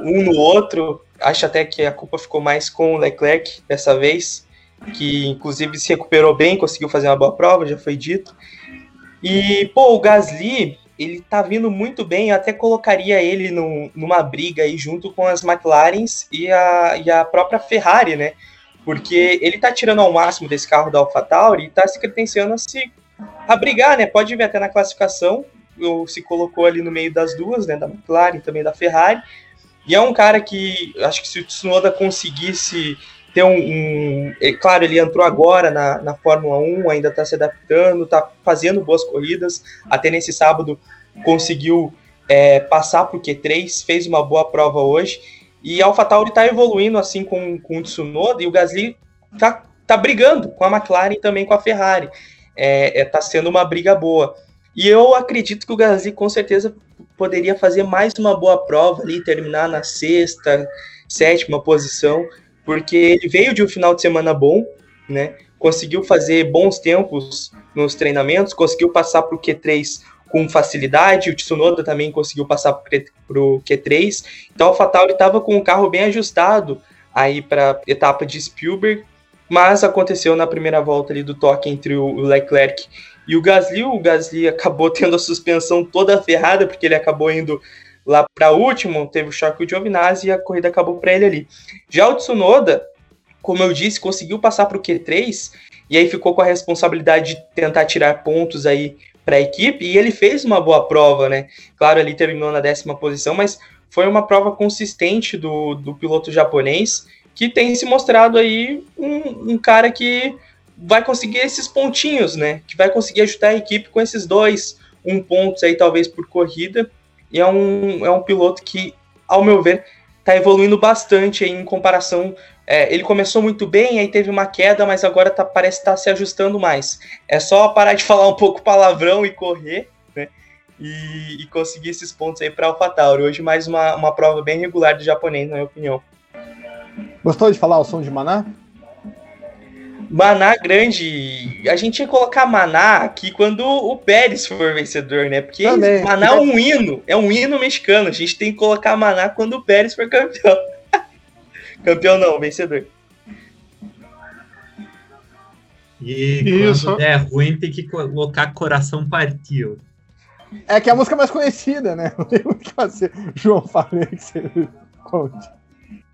um no outro. Acho até que a culpa ficou mais com o Leclerc dessa vez, que inclusive se recuperou bem, conseguiu fazer uma boa prova, já foi dito. E, pô, o Gasly, ele tá vindo muito bem, eu até colocaria ele numa briga aí junto com as McLarens e a, e a própria Ferrari, né? Porque ele tá tirando ao máximo desse carro da AlphaTauri e tá se credenciando a se a brigar, né? Pode ver até na classificação, ou se colocou ali no meio das duas, né? Da McLaren também da Ferrari. E é um cara que acho que se o Tsunoda conseguisse ter um, um é, claro, ele entrou agora na, na Fórmula 1, ainda está se adaptando, está fazendo boas corridas, até nesse sábado conseguiu é, passar por Q3, fez uma boa prova hoje, e a AlphaTauri está evoluindo assim com, com o Tsunoda, e o Gasly está tá brigando com a McLaren e também com a Ferrari, é, é, tá sendo uma briga boa. E eu acredito que o Gasly com certeza poderia fazer mais uma boa prova ali, terminar na sexta, sétima posição, porque ele veio de um final de semana bom, né? conseguiu fazer bons tempos nos treinamentos, conseguiu passar para o Q3 com facilidade, o Tsunoda também conseguiu passar para o Q3, então o AlphaTauri estava com o carro bem ajustado aí para etapa de Spielberg, mas aconteceu na primeira volta ali do toque entre o Leclerc e o Gasly, o Gasly acabou tendo a suspensão toda ferrada, porque ele acabou indo lá para último, teve o choque o Giovinazzi e a corrida acabou para ele ali. Já o Tsunoda, como eu disse, conseguiu passar para o Q3 e aí ficou com a responsabilidade de tentar tirar pontos aí para a equipe e ele fez uma boa prova, né? Claro, ele terminou na décima posição, mas foi uma prova consistente do, do piloto japonês que tem se mostrado aí um, um cara que vai conseguir esses pontinhos, né? Que vai conseguir ajudar a equipe com esses dois, um pontos aí talvez por corrida. E é um, é um piloto que, ao meu ver, está evoluindo bastante em comparação. É, ele começou muito bem, aí teve uma queda, mas agora tá, parece estar tá se ajustando mais. É só parar de falar um pouco palavrão e correr, né? E, e conseguir esses pontos aí para AlphaTauri. Hoje mais uma, uma prova bem regular do japonês, na minha opinião. Gostou de falar o som de Maná? Maná grande. A gente ia colocar Maná aqui quando o Pérez for vencedor, né? Porque Também. Maná é um hino, é um hino mexicano. A gente tem que colocar Maná quando o Pérez for campeão. Campeão não, vencedor. E Isso. quando é ruim, tem que colocar Coração Partiu. É que é a música mais conhecida, né? Não tem muito que fazer. João, falei que você conte.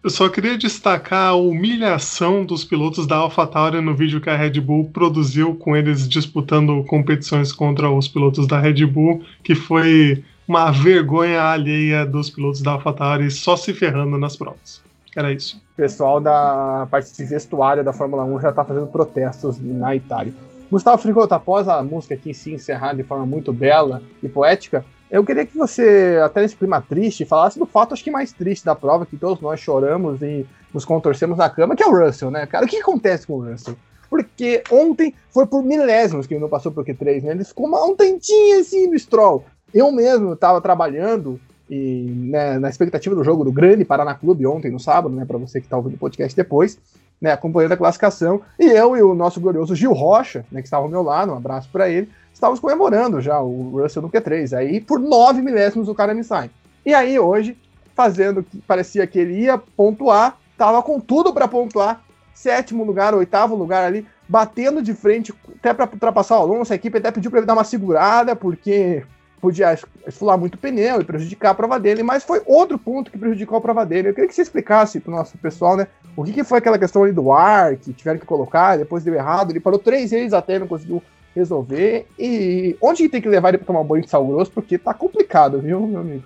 Eu só queria destacar a humilhação dos pilotos da AlphaTauri no vídeo que a Red Bull produziu com eles disputando competições contra os pilotos da Red Bull, que foi uma vergonha alheia dos pilotos da AlphaTauri só se ferrando nas provas. Era isso. O pessoal da parte vestuária da Fórmula 1 já está fazendo protestos na Itália. Gustavo Frigoto, após a música aqui se encerrar de forma muito bela e poética, eu queria que você, até nesse clima triste, falasse do fato, acho que mais triste da prova, que todos nós choramos e nos contorcemos na cama, que é o Russell, né, cara? O que acontece com o Russell? Porque ontem foi por milésimos que ele não passou pro Q3, né? Ele ficou uma, um tantinho assim no Stroll. Eu mesmo estava trabalhando e né, na expectativa do jogo do grande Paraná Clube ontem, no sábado, né? Para você que está ouvindo o podcast depois, né? Acompanhando a classificação. E eu e o nosso glorioso Gil Rocha, né? Que estava ao meu lado, um abraço para ele estávamos comemorando já o Russell no Q3. Aí, por nove milésimos, o cara me sai. E aí, hoje, fazendo que parecia que ele ia pontuar, tava com tudo para pontuar, sétimo lugar, oitavo lugar ali, batendo de frente, até para ultrapassar o Alonso. A equipe até pediu para ele dar uma segurada, porque podia esfolar muito o pneu e prejudicar a prova dele, mas foi outro ponto que prejudicou a prova dele. Eu queria que você explicasse para o nosso pessoal, né? O que, que, foi aquela questão ali do ar que tiveram que colocar, depois deu errado. Ele parou três vezes até, não conseguiu resolver. E onde tem que levar ele para tomar banho de sal grosso? Porque tá complicado, viu, meu amigo?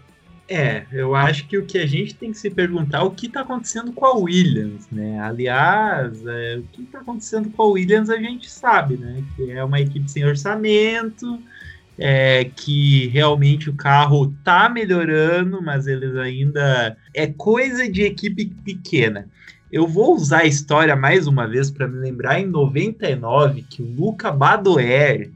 É, eu acho que o que a gente tem que se perguntar é o que está acontecendo com a Williams, né? Aliás, é, o que está acontecendo com a Williams a gente sabe, né? Que é uma equipe sem orçamento, é, que realmente o carro tá melhorando, mas eles ainda é coisa de equipe pequena. Eu vou usar a história mais uma vez para me lembrar em 99 que o Luca Badoer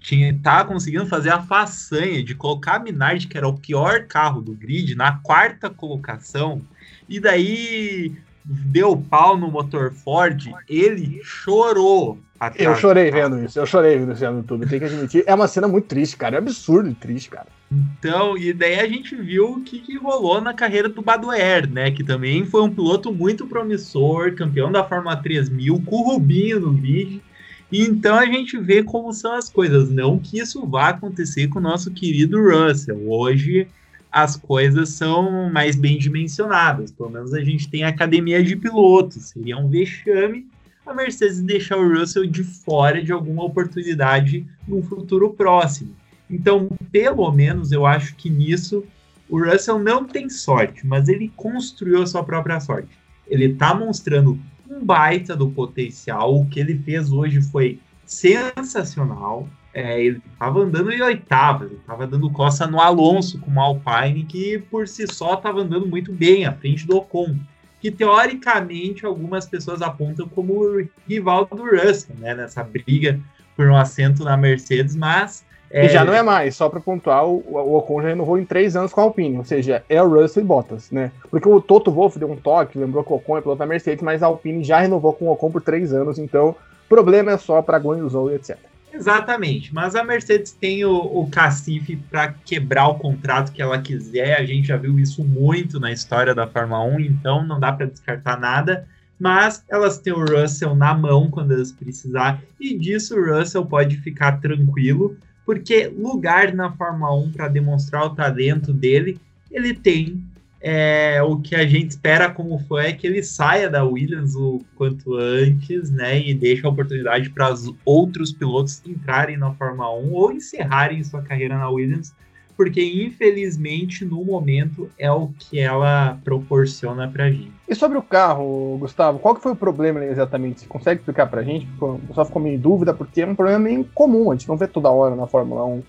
tinha tá conseguindo fazer a façanha de colocar a Minardi, que era o pior carro do grid, na quarta colocação. E daí deu pau no motor Ford, ele chorou. Eu chorei vendo isso, eu chorei vendo isso no YouTube, tem que admitir. É uma cena muito triste, cara, é absurdo e triste, cara. Então, e daí a gente viu o que, que rolou na carreira do Badoer, né? Que também foi um piloto muito promissor, campeão da Fórmula 3000, com o Rubinho no grid. Então a gente vê como são as coisas. Não que isso vá acontecer com o nosso querido Russell. Hoje as coisas são mais bem dimensionadas. Pelo menos a gente tem academia de pilotos. Seria um vexame a Mercedes deixar o Russell de fora de alguma oportunidade no futuro próximo. Então, pelo menos eu acho que nisso o Russell não tem sorte, mas ele construiu a sua própria sorte. Ele está mostrando um baita do potencial. O que ele fez hoje foi sensacional. É, ele estava andando em oitava, ele estava dando costa no Alonso com o Alpine, que por si só estava andando muito bem à frente do Ocon, que teoricamente algumas pessoas apontam como o rival do Russell, né, nessa briga por um assento na Mercedes, mas é... E já não é mais, só para pontuar, o, o Ocon já renovou em três anos com a Alpine, ou seja, é o Russell e Bottas, né? Porque o Toto Wolff deu um toque, lembrou que o Ocon é piloto da Mercedes, mas a Alpine já renovou com o Ocon por três anos, então problema é só para Guanyu e etc. Exatamente, mas a Mercedes tem o, o cacife para quebrar o contrato que ela quiser. A gente já viu isso muito na história da Fórmula 1, então não dá para descartar nada. Mas elas têm o Russell na mão quando elas precisar, e disso o Russell pode ficar tranquilo, porque lugar na Fórmula 1 para demonstrar o talento dele, ele tem é, o que a gente espera como fã é que ele saia da Williams o quanto antes, né? E deixe a oportunidade para os outros pilotos entrarem na Fórmula 1 ou encerrarem sua carreira na Williams, porque infelizmente no momento é o que ela proporciona para a gente. E sobre o carro, Gustavo, qual que foi o problema exatamente? Você consegue explicar para a gente? O pessoal ficou meio em dúvida, porque é um problema meio comum, a gente não vê toda hora na Fórmula 1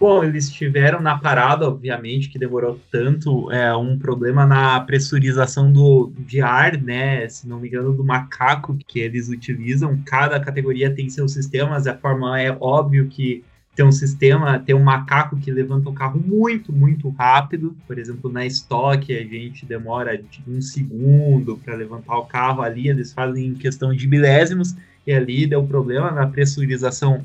Bom, eles tiveram na parada, obviamente, que demorou tanto, é, um problema na pressurização do, de ar, né? Se não me engano, do macaco que eles utilizam. Cada categoria tem seus sistemas, a Fórmula é óbvio que tem um sistema, tem um macaco que levanta o carro muito, muito rápido. Por exemplo, na estoque a gente demora de um segundo para levantar o carro ali, eles fazem em questão de milésimos, e ali deu problema na pressurização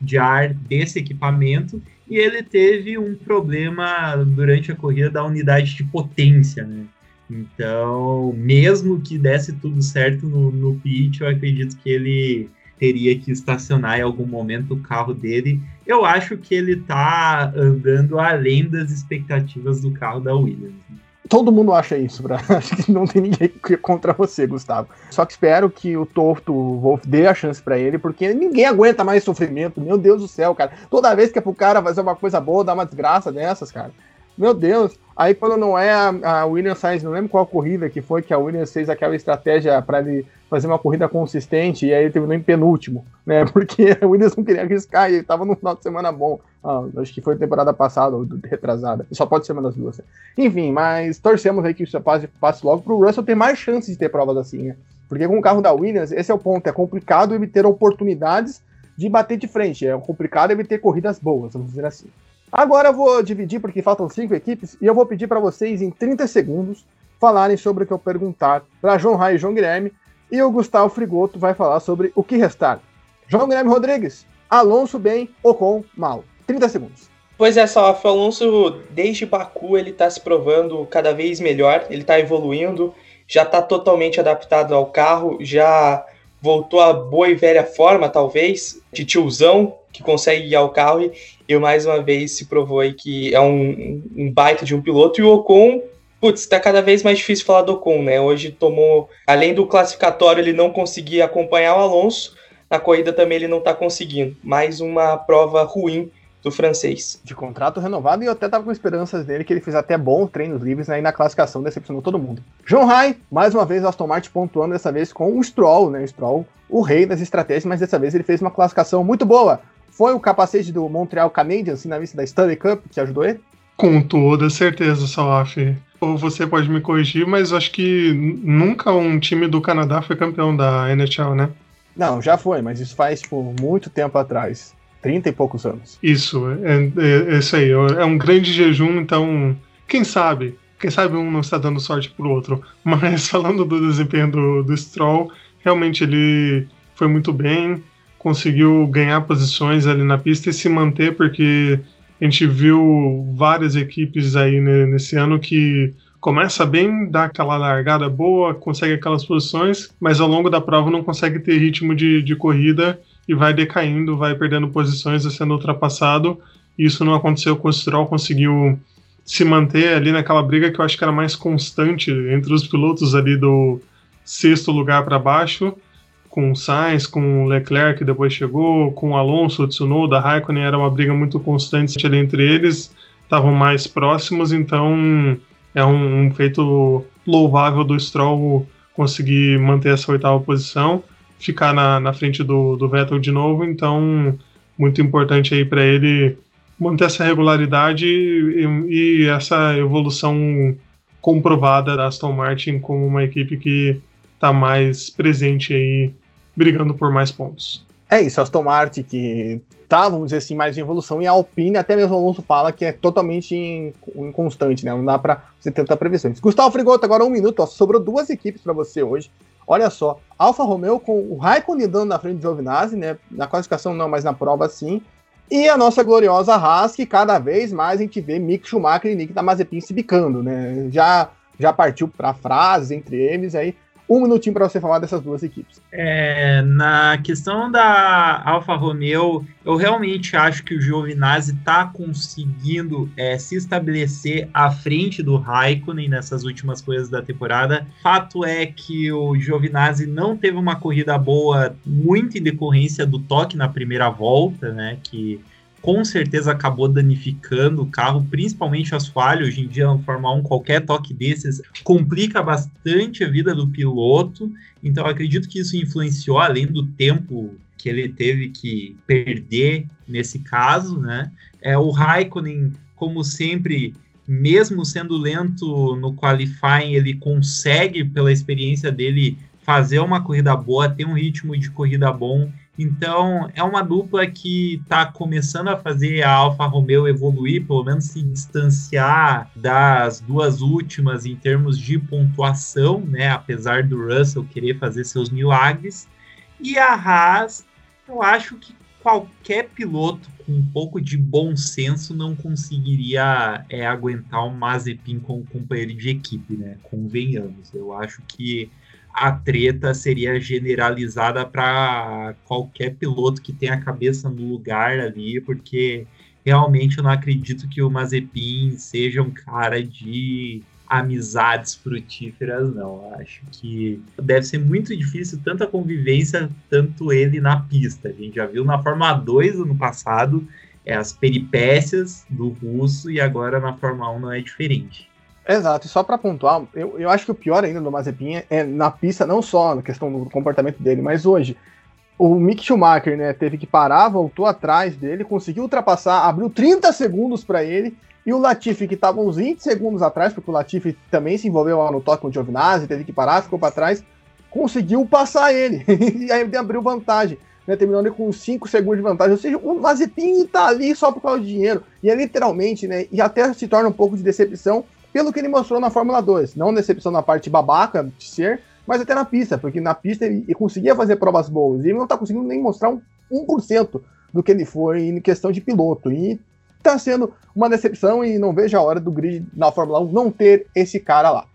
de ar desse equipamento e ele teve um problema durante a corrida da unidade de potência, né? Então, mesmo que desse tudo certo no, no pit, eu acredito que ele teria que estacionar em algum momento o carro dele. Eu acho que ele tá andando além das expectativas do carro da Williams. Todo mundo acha isso, pra... acho que não tem ninguém contra você, Gustavo. Só que espero que o Torto Wolf dê a chance para ele, porque ninguém aguenta mais sofrimento. Meu Deus do céu, cara. Toda vez que é pro cara fazer uma coisa boa, dá uma desgraça dessas, cara. Meu Deus. Aí quando não é a, a Williams Sainz, não lembro qual corrida que foi que a Williams fez aquela estratégia para ele fazer uma corrida consistente e aí ele terminou em penúltimo, né? Porque a Williams não queria arriscar e ele tava num final de semana bom. Ah, acho que foi temporada passada ou retrasada. Só pode ser uma das duas. Enfim, mas torcemos aí que isso passe, passe logo pro Russell ter mais chances de ter provas assim, né? Porque com o carro da Williams, esse é o ponto. É complicado ele ter oportunidades de bater de frente. É complicado ele ter corridas boas, vamos dizer assim. Agora eu vou dividir, porque faltam cinco equipes, e eu vou pedir para vocês, em 30 segundos, falarem sobre o que eu perguntar para João Rai e João Guilherme, e o Gustavo Frigoto vai falar sobre o que restar. João Guilherme Rodrigues, Alonso bem, Ocon mal. 30 segundos. Pois é, Salaf, o Alonso, desde Baku, ele está se provando cada vez melhor, ele está evoluindo, já está totalmente adaptado ao carro, já voltou à boa e velha forma, talvez, de tiozão, que consegue guiar o carro, e, e mais uma vez se provou aí que é um, um baita de um piloto, e o Ocon, putz, tá cada vez mais difícil falar do Ocon, né? Hoje tomou, além do classificatório, ele não conseguia acompanhar o Alonso, na corrida também ele não tá conseguindo. Mais uma prova ruim do francês. De contrato renovado, e eu até tava com esperanças dele que ele fez até bons treinos livres aí né, na classificação, decepcionou todo mundo. João Rai, mais uma vez, Aston Martin pontuando dessa vez com o Stroll, né? O Stroll, o rei das estratégias, mas dessa vez ele fez uma classificação muito boa. Foi o capacete do Montreal Canadiens, na lista da Stanley Cup, que ajudou ele? Com toda certeza, Salaf. Ou você pode me corrigir, mas acho que nunca um time do Canadá foi campeão da NHL, né? Não, já foi, mas isso faz, tipo, muito tempo atrás. 30 e poucos anos. Isso, é, é, é isso aí. É um grande jejum, então, quem sabe? Quem sabe um não está dando sorte pro outro. Mas falando do desempenho do, do Stroll, realmente ele foi muito bem, conseguiu ganhar posições ali na pista e se manter, porque a gente viu várias equipes aí nesse ano que começa bem, dá aquela largada boa, consegue aquelas posições, mas ao longo da prova não consegue ter ritmo de, de corrida e vai decaindo, vai perdendo posições, sendo ultrapassado. Isso não aconteceu com o Stroll, conseguiu se manter ali naquela briga que eu acho que era mais constante entre os pilotos ali do sexto lugar para baixo, com o Sainz, com o Leclerc que depois chegou, com o Alonso, o Tsunoda, Raikkonen, era uma briga muito constante ali entre eles, estavam mais próximos, então é um, um feito louvável do Stroll conseguir manter essa oitava posição ficar na, na frente do, do Vettel de novo, então muito importante aí para ele manter essa regularidade e, e, essa evolução comprovada da Aston Martin como uma equipe que está mais presente aí, brigando por mais pontos. É isso, Aston Martin que tá, vamos dizer assim, mais em evolução, e a Alpine, até mesmo o Alonso fala que é totalmente inconstante, né? Não dá para você tentar previsões. Gustavo Frigoto, agora um minuto, ó, sobrou duas equipes para você hoje. Olha só, Alfa Romeo com o Raikkonen dando na frente de Giovinazzi, né? Na classificação não, mas na prova sim. E a nossa gloriosa Haas, que cada vez mais a gente vê Mick Schumacher e Nick da Mazepin se bicando, né? Já, já partiu para frases entre eles aí um minutinho para você falar dessas duas equipes. É, na questão da Alfa Romeo, eu realmente acho que o Giovinazzi está conseguindo é, se estabelecer à frente do Raikkonen nessas últimas coisas da temporada. Fato é que o Giovinazzi não teve uma corrida boa, muito em decorrência do toque na primeira volta, né? Que com certeza acabou danificando o carro, principalmente assoalho. Hoje em dia, no Fórmula 1, qualquer toque desses complica bastante a vida do piloto. Então, acredito que isso influenciou, além do tempo que ele teve que perder nesse caso, né? É, o Raikkonen, como sempre, mesmo sendo lento no qualifying, ele consegue, pela experiência dele, fazer uma corrida boa, ter um ritmo de corrida bom então, é uma dupla que está começando a fazer a Alfa Romeo evoluir, pelo menos se distanciar das duas últimas em termos de pontuação, né? Apesar do Russell querer fazer seus milagres. E a Haas, eu acho que qualquer piloto com um pouco de bom senso não conseguiria é, aguentar um Mazepin como companheiro de equipe, né? Convenhamos. Eu acho que a treta seria generalizada para qualquer piloto que tenha a cabeça no lugar ali, porque realmente eu não acredito que o Mazepin seja um cara de amizades frutíferas, não. Acho que deve ser muito difícil tanto a convivência, tanto ele na pista. A gente já viu na Fórmula 2 ano passado é, as peripécias do russo e agora na Fórmula 1 não é diferente. Exato, e só para pontuar, eu, eu acho que o pior ainda do Mazepin é na pista, não só na questão do comportamento dele, mas hoje. O Mick Schumacher, né, teve que parar, voltou atrás dele, conseguiu ultrapassar, abriu 30 segundos para ele, e o Latifi, que estava uns 20 segundos atrás, porque o Latifi também se envolveu lá no toque com o Giovinazzi, teve que parar, ficou para trás, conseguiu passar ele, e aí ele abriu vantagem. Né, terminando com 5 segundos de vantagem, ou seja, o Mazepin tá ali só por causa do dinheiro, e é literalmente, né, e até se torna um pouco de decepção, pelo que ele mostrou na Fórmula 2. Não decepção na parte babaca de ser, mas até na pista, porque na pista ele, ele conseguia fazer provas boas. E ele não está conseguindo nem mostrar um 1% do que ele foi em questão de piloto. E está sendo uma decepção e não vejo a hora do grid na Fórmula 1 não ter esse cara lá.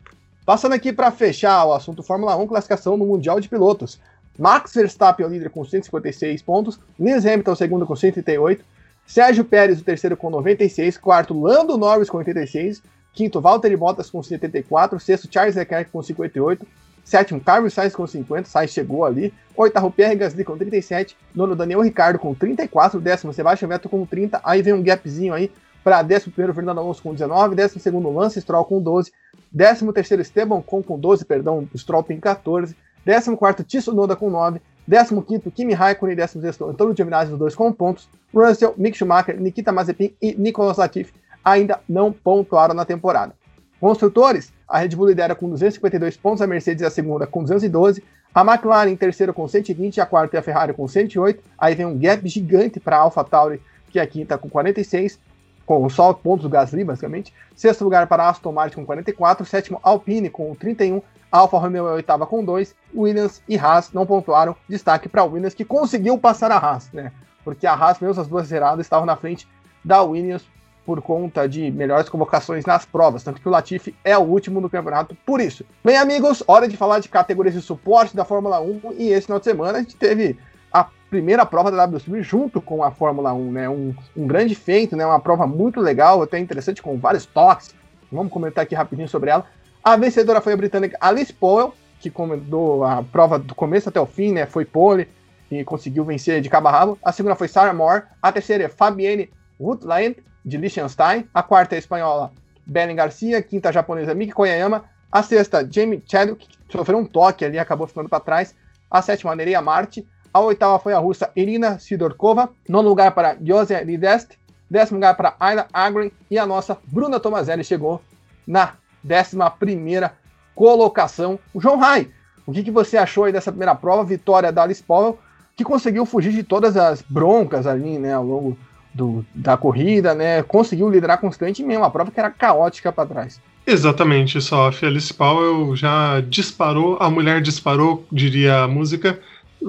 Passando aqui para fechar o assunto Fórmula 1, classificação no Mundial de Pilotos. Max Verstappen é o líder com 156 pontos, Lewis Hamilton é o segundo com 138, Sérgio Pérez o terceiro com 96, quarto Lando Norris com 86, Quinto, Valtteri Bottas com 74. Sexto, Charles Leclerc com 58. Sétimo, Carlos Sainz com 50. Sainz chegou ali. Oitavo, Pierre Gasly com 37. Nono, Daniel Ricardo com 34. Décimo, Sebastian Vettel com 30. Aí vem um gapzinho aí para décimo primeiro, Fernando Alonso com 19. Décimo segundo, Lance Stroll com 12. Décimo terceiro, Esteban com, com 12, perdão, Stroll tem 14. Décimo quarto, Tsunoda com 9. Décimo quinto, Kimi Raikkonen. Décimo sexto, Antônio Giovinazzi, os dois com pontos. Russell, Mick Schumacher, Nikita Mazepin e Nicolas Latifi ainda não pontuaram na temporada. Construtores, a Red Bull lidera com 252 pontos, a Mercedes é a segunda com 212, a McLaren em terceiro com 120, a quarta e a Ferrari com 108, aí vem um gap gigante para a AlphaTauri, que é a quinta com 46, com só pontos do Gasly, basicamente. Sexto lugar para a Aston Martin com 44, sétimo Alpine com 31, Alfa Romeo é oitava com 2, Williams e Haas não pontuaram. Destaque para a Williams, que conseguiu passar a Haas, né? Porque a Haas, mesmo as duas zeradas, estavam na frente da Williams por conta de melhores convocações nas provas, tanto que o Latifi é o último no campeonato por isso. Bem, amigos, hora de falar de categorias de suporte da Fórmula 1 e esse final de semana a gente teve a primeira prova da WSB junto com a Fórmula 1, né? Um, um grande feito, né? Uma prova muito legal, até interessante, com vários toques. Vamos comentar aqui rapidinho sobre ela. A vencedora foi a britânica Alice Powell, que comandou a prova do começo até o fim, né? Foi pole e conseguiu vencer de cabo a rabo. A segunda foi Sarah Moore. A terceira é Fabienne Woodland de Liechtenstein. A quarta é a espanhola Belen Garcia. A quinta a japonesa Miki Koyayama. A sexta, Jamie Chadwick, que sofreu um toque ali, acabou ficando para trás. A sétima, Nereia Marte. A oitava foi a russa Irina Sidorkova. Nono lugar para Josia Lidest. Décimo lugar para Ayla Agren. E a nossa Bruna Tomazelli chegou na décima primeira colocação. O João Rai, o que, que você achou aí dessa primeira prova? Vitória da Alice Powell, que conseguiu fugir de todas as broncas ali, né, ao longo do, da corrida, né? Conseguiu liderar constante mesmo, uma prova que era caótica para trás. Exatamente, só a Alice Powell já disparou, a mulher disparou, diria a música,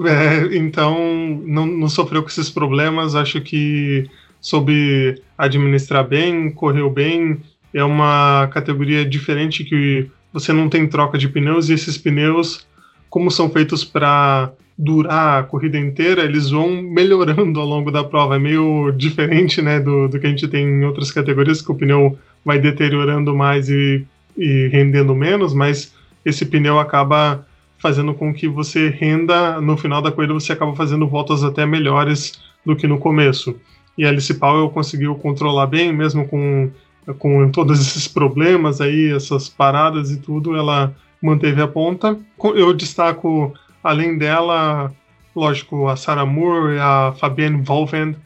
é, então não, não sofreu com esses problemas, acho que soube administrar bem, correu bem, é uma categoria diferente que você não tem troca de pneus e esses pneus, como são feitos para durar a corrida inteira, eles vão melhorando ao longo da prova. É meio diferente né, do, do que a gente tem em outras categorias, que o pneu vai deteriorando mais e, e rendendo menos, mas esse pneu acaba fazendo com que você renda, no final da corrida você acaba fazendo voltas até melhores do que no começo. E a Alice Powell conseguiu controlar bem, mesmo com, com todos esses problemas aí, essas paradas e tudo, ela manteve a ponta. Eu destaco Além dela, lógico, a Sarah Moore e a Fabienne Volvend,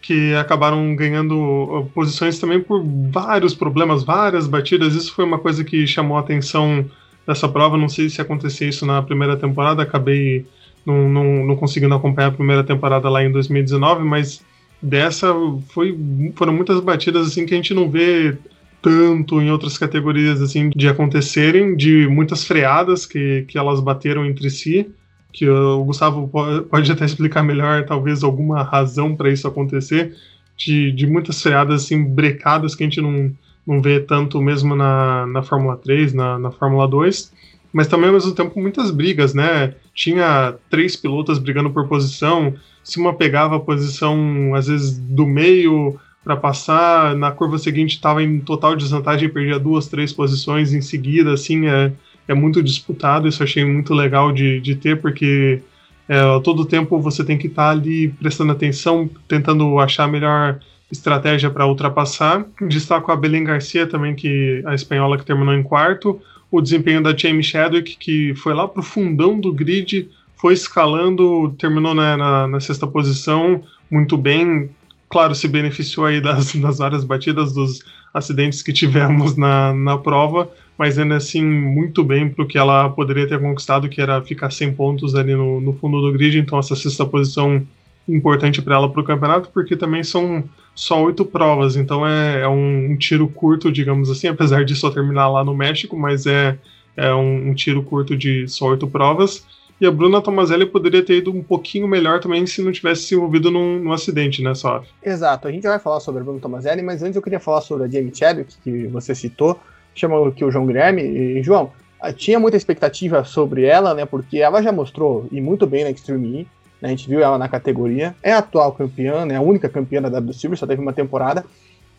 que acabaram ganhando uh, posições também por vários problemas, várias batidas. Isso foi uma coisa que chamou a atenção dessa prova. Não sei se acontecia isso na primeira temporada, acabei não, não, não conseguindo acompanhar a primeira temporada lá em 2019, mas dessa foi, foram muitas batidas assim que a gente não vê tanto em outras categorias assim de acontecerem, de muitas freadas que, que elas bateram entre si que o Gustavo pode até explicar melhor, talvez, alguma razão para isso acontecer, de, de muitas freadas assim, brecadas que a gente não, não vê tanto mesmo na, na Fórmula 3, na, na Fórmula 2, mas também ao mesmo tempo muitas brigas, né? Tinha três pilotos brigando por posição, se uma pegava a posição, às vezes, do meio para passar, na curva seguinte estava em total desvantagem perdia duas, três posições em seguida, assim, é é muito disputado, isso eu achei muito legal de, de ter, porque é, todo tempo você tem que estar tá ali prestando atenção, tentando achar a melhor estratégia para ultrapassar. Destaco a Belém Garcia também, que a espanhola que terminou em quarto. O desempenho da Jamie Chadwick, que foi lá para o fundão do grid, foi escalando, terminou na, na, na, sexta posição, muito bem. Claro, se beneficiou aí das, das várias batidas, dos acidentes que tivemos na, na prova, mas ainda assim muito bem para o que ela poderia ter conquistado, que era ficar 100 pontos ali no, no fundo do grid. Então, essa sexta posição importante para ela para o campeonato, porque também são só oito provas, então é, é um, um, tiro curto, digamos assim, apesar de só terminar lá no México, mas é, é um, um tiro curto de só oito provas. E a Bruna Tomazelli poderia ter ido um pouquinho melhor também se não tivesse se envolvido num, num acidente, né, Sof? Exato, a gente vai falar sobre a Bruna Tomazelli, mas antes eu queria falar sobre a Jamie Chadwick, que você citou chamou aqui o João Guilherme. E, João, ah, tinha muita expectativa sobre ela, né? Porque ela já mostrou, e muito bem na Extreme E, né, a gente viu ela na categoria, é a atual campeã, né? A única campeã da W Silver, só teve uma temporada.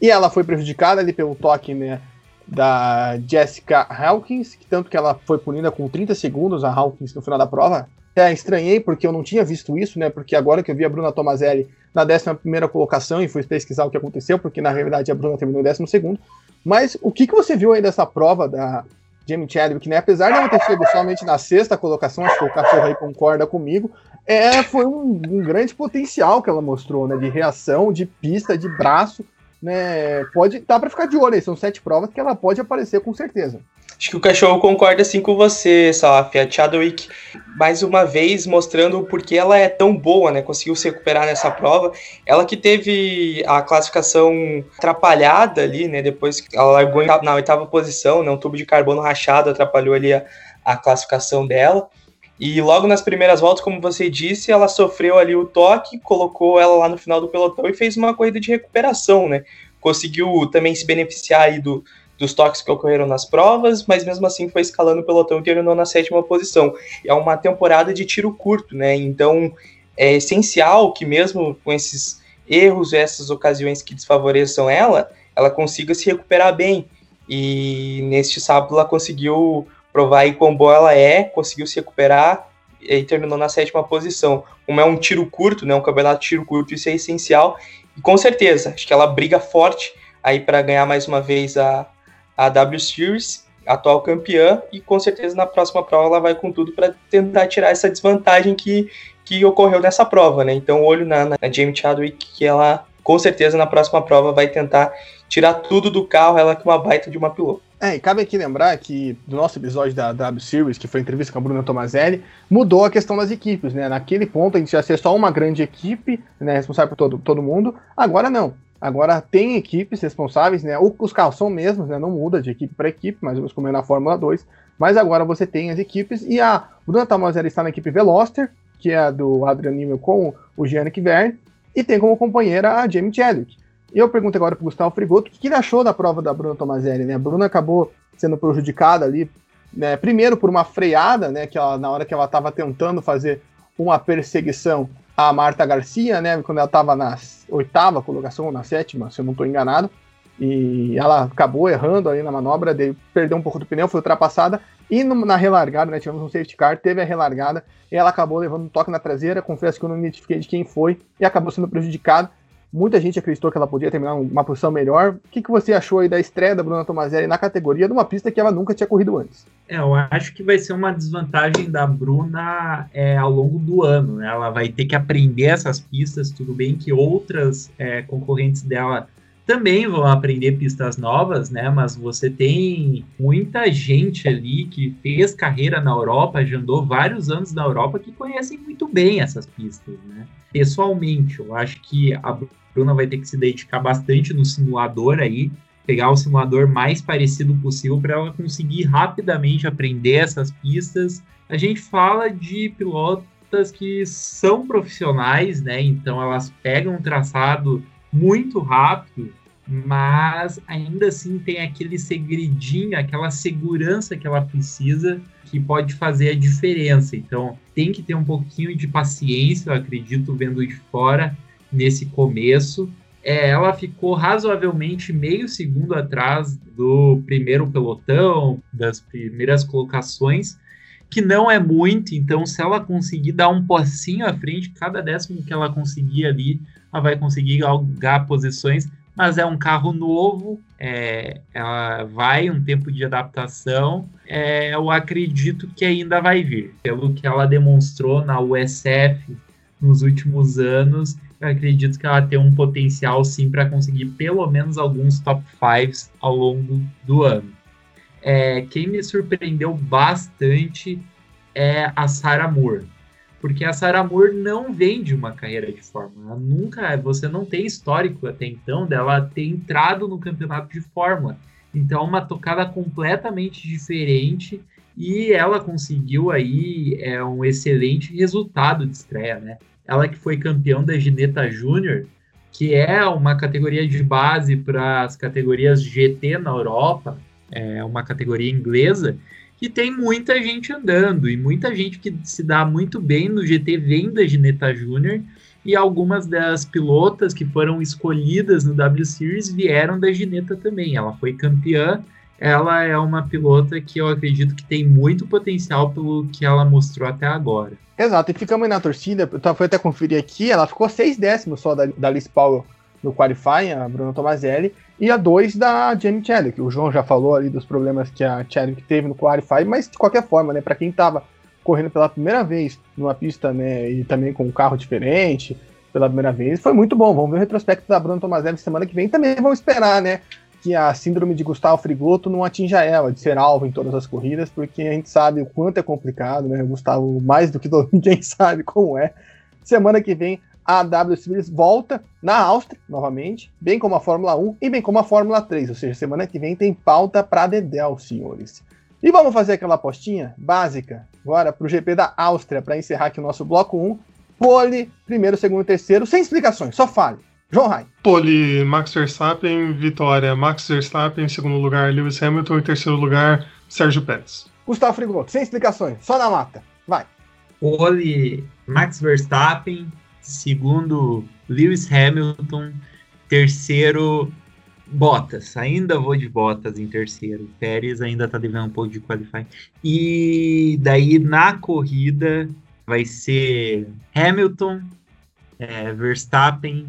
E ela foi prejudicada ali pelo toque, né? Da Jessica Hawkins, que tanto que ela foi punida com 30 segundos, a Hawkins, no final da prova. É, estranhei porque eu não tinha visto isso, né? Porque agora que eu vi a Bruna Tomazelli na 11 colocação e fui pesquisar o que aconteceu, porque na realidade a Bruna terminou em 12. Mas o que, que você viu aí dessa prova da Jamie Chadwick, né? Apesar de ela ter chegado somente na sexta colocação, acho que o cachorro aí concorda comigo, é, foi um, um, grande potencial que ela mostrou, né? De reação, de pista, de braço, né? Pode dar para ficar de olho aí, são sete provas que ela pode aparecer com certeza. Acho que o cachorro concorda assim com você, Salaf. A Chadwick, mais uma vez, mostrando o porquê ela é tão boa, né? Conseguiu se recuperar nessa prova. Ela que teve a classificação atrapalhada ali, né? Depois que ela largou na oitava posição, né? Um tubo de carbono rachado atrapalhou ali a, a classificação dela. E logo nas primeiras voltas, como você disse, ela sofreu ali o toque, colocou ela lá no final do pelotão e fez uma corrida de recuperação, né? Conseguiu também se beneficiar aí do, dos toques que ocorreram nas provas, mas mesmo assim foi escalando o pelotão e terminou na sétima posição. É uma temporada de tiro curto, né? Então é essencial que mesmo com esses erros, essas ocasiões que desfavoreçam ela, ela consiga se recuperar bem. E neste sábado ela conseguiu provar aí quão boa ela é, conseguiu se recuperar e terminou na sétima posição. Como é um tiro curto, né, um campeonato de tiro curto, isso é essencial. E com certeza, acho que ela briga forte aí para ganhar mais uma vez a, a W Series, atual campeã, e com certeza na próxima prova ela vai com tudo para tentar tirar essa desvantagem que, que ocorreu nessa prova, né? Então, olho na, na Jamie Chadwick, que ela com certeza na próxima prova vai tentar tirar tudo do carro, ela que é uma baita de uma piloto. É, e cabe aqui lembrar que do nosso episódio da W Series, que foi a entrevista com a Bruna Tomazelli, mudou a questão das equipes, né? Naquele ponto a gente ia ser só uma grande equipe, né, responsável por todo, todo mundo. Agora não. Agora tem equipes responsáveis, né? Os carros são mesmos, né? Não muda de equipe para equipe, mais ou menos como na Fórmula 2. Mas agora você tem as equipes e a Bruna Tomazelli está na equipe Veloster, que é a do Adrian Newell com o Gianni Verne, e tem como companheira a Jamie Chadwick. E eu pergunto agora para o Gustavo Frigoto o que ele achou da prova da Bruna Tomazelli, né? A Bruna acabou sendo prejudicada ali, né? Primeiro por uma freada, né? Que ela, na hora que ela estava tentando fazer uma perseguição a Marta Garcia, né? Quando ela estava na oitava colocação, na sétima, se eu não estou enganado. E ela acabou errando ali na manobra, daí perdeu um pouco do pneu, foi ultrapassada. E no, na relargada, né? Tivemos um safety car, teve a relargada, e ela acabou levando um toque na traseira. Confesso que eu não identifiquei de quem foi e acabou sendo prejudicada. Muita gente acreditou que ela podia terminar uma posição melhor. O que, que você achou aí da estreia da Bruna Tomazelli na categoria de uma pista que ela nunca tinha corrido antes? É, eu acho que vai ser uma desvantagem da Bruna é, ao longo do ano. Né? Ela vai ter que aprender essas pistas. Tudo bem que outras é, concorrentes dela também vão aprender pistas novas, né? Mas você tem muita gente ali que fez carreira na Europa, já andou vários anos na Europa, que conhecem muito bem essas pistas, né? Pessoalmente, eu acho que a Bruna vai ter que se dedicar bastante no simulador aí, pegar o simulador mais parecido possível para ela conseguir rapidamente aprender essas pistas. A gente fala de pilotas que são profissionais, né? Então elas pegam um traçado muito rápido, mas ainda assim tem aquele segredinho, aquela segurança que ela precisa que pode fazer a diferença. Então tem que ter um pouquinho de paciência, eu acredito, vendo de fora nesse começo. É, ela ficou razoavelmente meio segundo atrás do primeiro pelotão, das primeiras colocações, que não é muito, então se ela conseguir dar um pocinho à frente, cada décimo que ela conseguir ali, ela vai conseguir galgar posições, mas é um carro novo, é, ela vai um tempo de adaptação, é, eu acredito que ainda vai vir, pelo que ela demonstrou na USF nos últimos anos, acredito que ela tem um potencial sim para conseguir pelo menos alguns top 5 ao longo do ano. É, quem me surpreendeu bastante é a Sarah Moore, porque a Sarah Moore não vem de uma carreira de Fórmula. Nunca, você não tem histórico até então dela ter entrado no campeonato de Fórmula. Então, uma tocada completamente diferente e ela conseguiu aí é, um excelente resultado de estreia, né? Ela que foi campeão da Gineta Júnior, que é uma categoria de base para as categorias GT na Europa, é uma categoria inglesa, que tem muita gente andando e muita gente que se dá muito bem no GT vem da Gineta Júnior e algumas das pilotas que foram escolhidas no W Series vieram da Gineta também. Ela foi campeã, ela é uma pilota que eu acredito que tem muito potencial pelo que ela mostrou até agora. Exato, e ficamos na torcida, eu fui até conferir aqui, ela ficou seis décimos só da, da Liz Powell no qualifying, a Bruna Tomazelli, e a dois da Jamie Chadwick. O João já falou ali dos problemas que a Chadwick teve no qualifying, mas de qualquer forma, né, para quem estava correndo pela primeira vez numa pista, né, e também com um carro diferente, pela primeira vez, foi muito bom. Vamos ver o retrospecto da Bruna Tomazelli semana que vem, também vamos esperar, né, que a síndrome de Gustavo Frigoto não atinja ela, de ser alvo em todas as corridas, porque a gente sabe o quanto é complicado, né? O Gustavo, mais do que todo, ninguém sabe como é. Semana que vem, a W Series volta na Áustria, novamente, bem como a Fórmula 1 e bem como a Fórmula 3, ou seja, semana que vem tem pauta para Dedel, senhores. E vamos fazer aquela apostinha básica agora para o GP da Áustria, para encerrar aqui o nosso bloco 1. Pole, primeiro, segundo e terceiro, sem explicações, só fale. João Rai. Pole, Max Verstappen, vitória. Max Verstappen, em segundo lugar, Lewis Hamilton, em terceiro lugar, Sérgio Pérez. Gustavo Frigoto, sem explicações, só na mata. Vai. Pole, Max Verstappen, segundo, Lewis Hamilton, terceiro, Bottas. Ainda vou de Bottas em terceiro. Pérez ainda tá devendo um pouco de qualify. E daí na corrida vai ser Hamilton, é, Verstappen,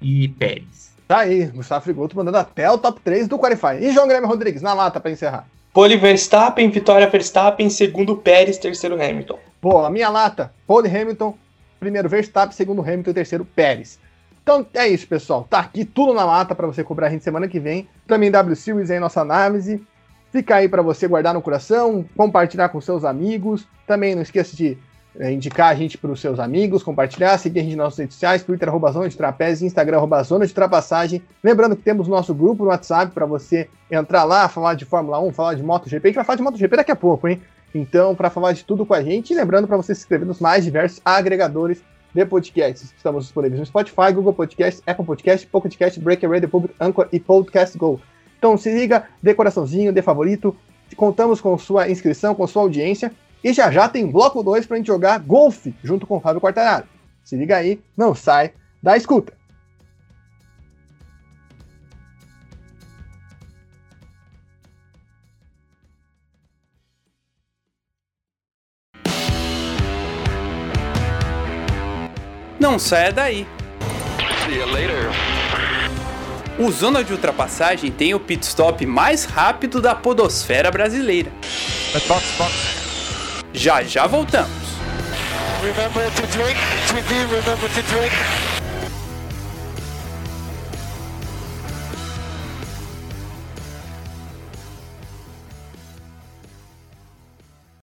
e Pérez. Tá aí, Gustavo Frigoto mandando até o top 3 do Qualify. E João Guilherme Rodrigues, na lata para encerrar. Pole Verstappen, vitória Verstappen, segundo Pérez, terceiro Hamilton. Pô, a minha lata, pole Hamilton, primeiro Verstappen, segundo Hamilton e terceiro Pérez. Então é isso, pessoal. Tá aqui tudo na lata para você cobrar a gente semana que vem. Também W Series aí, nossa análise. Fica aí para você guardar no coração, compartilhar com seus amigos. Também não esqueça de é, indicar a gente para os seus amigos, compartilhar, seguir a gente nas nossas redes sociais, Twitter, arroba Zona de Trapézio, Instagram, arroba Zona de Trapassagem. Lembrando que temos nosso grupo no WhatsApp para você entrar lá, falar de Fórmula 1, falar de MotoGP. A gente vai falar de MotoGP daqui a pouco, hein? Então, para falar de tudo com a gente, lembrando para você se inscrever nos mais diversos agregadores de podcasts. Estamos disponíveis no Spotify, Google Podcast, Apple Podcast, Pocket Cast, Breaker Radio Public, Anchor e Podcast Go. Então se liga, dê coraçãozinho, dê favorito. Contamos com sua inscrição, com sua audiência. E já já tem bloco 2 para a gente jogar golfe junto com o Fábio Quartararo. Se liga aí, não sai da escuta. Não saia daí. See you later. O Zona de Ultrapassagem tem o pit stop mais rápido da podosfera brasileira. Box, box. Já já voltamos. Remember to drink. To do, remember to drink.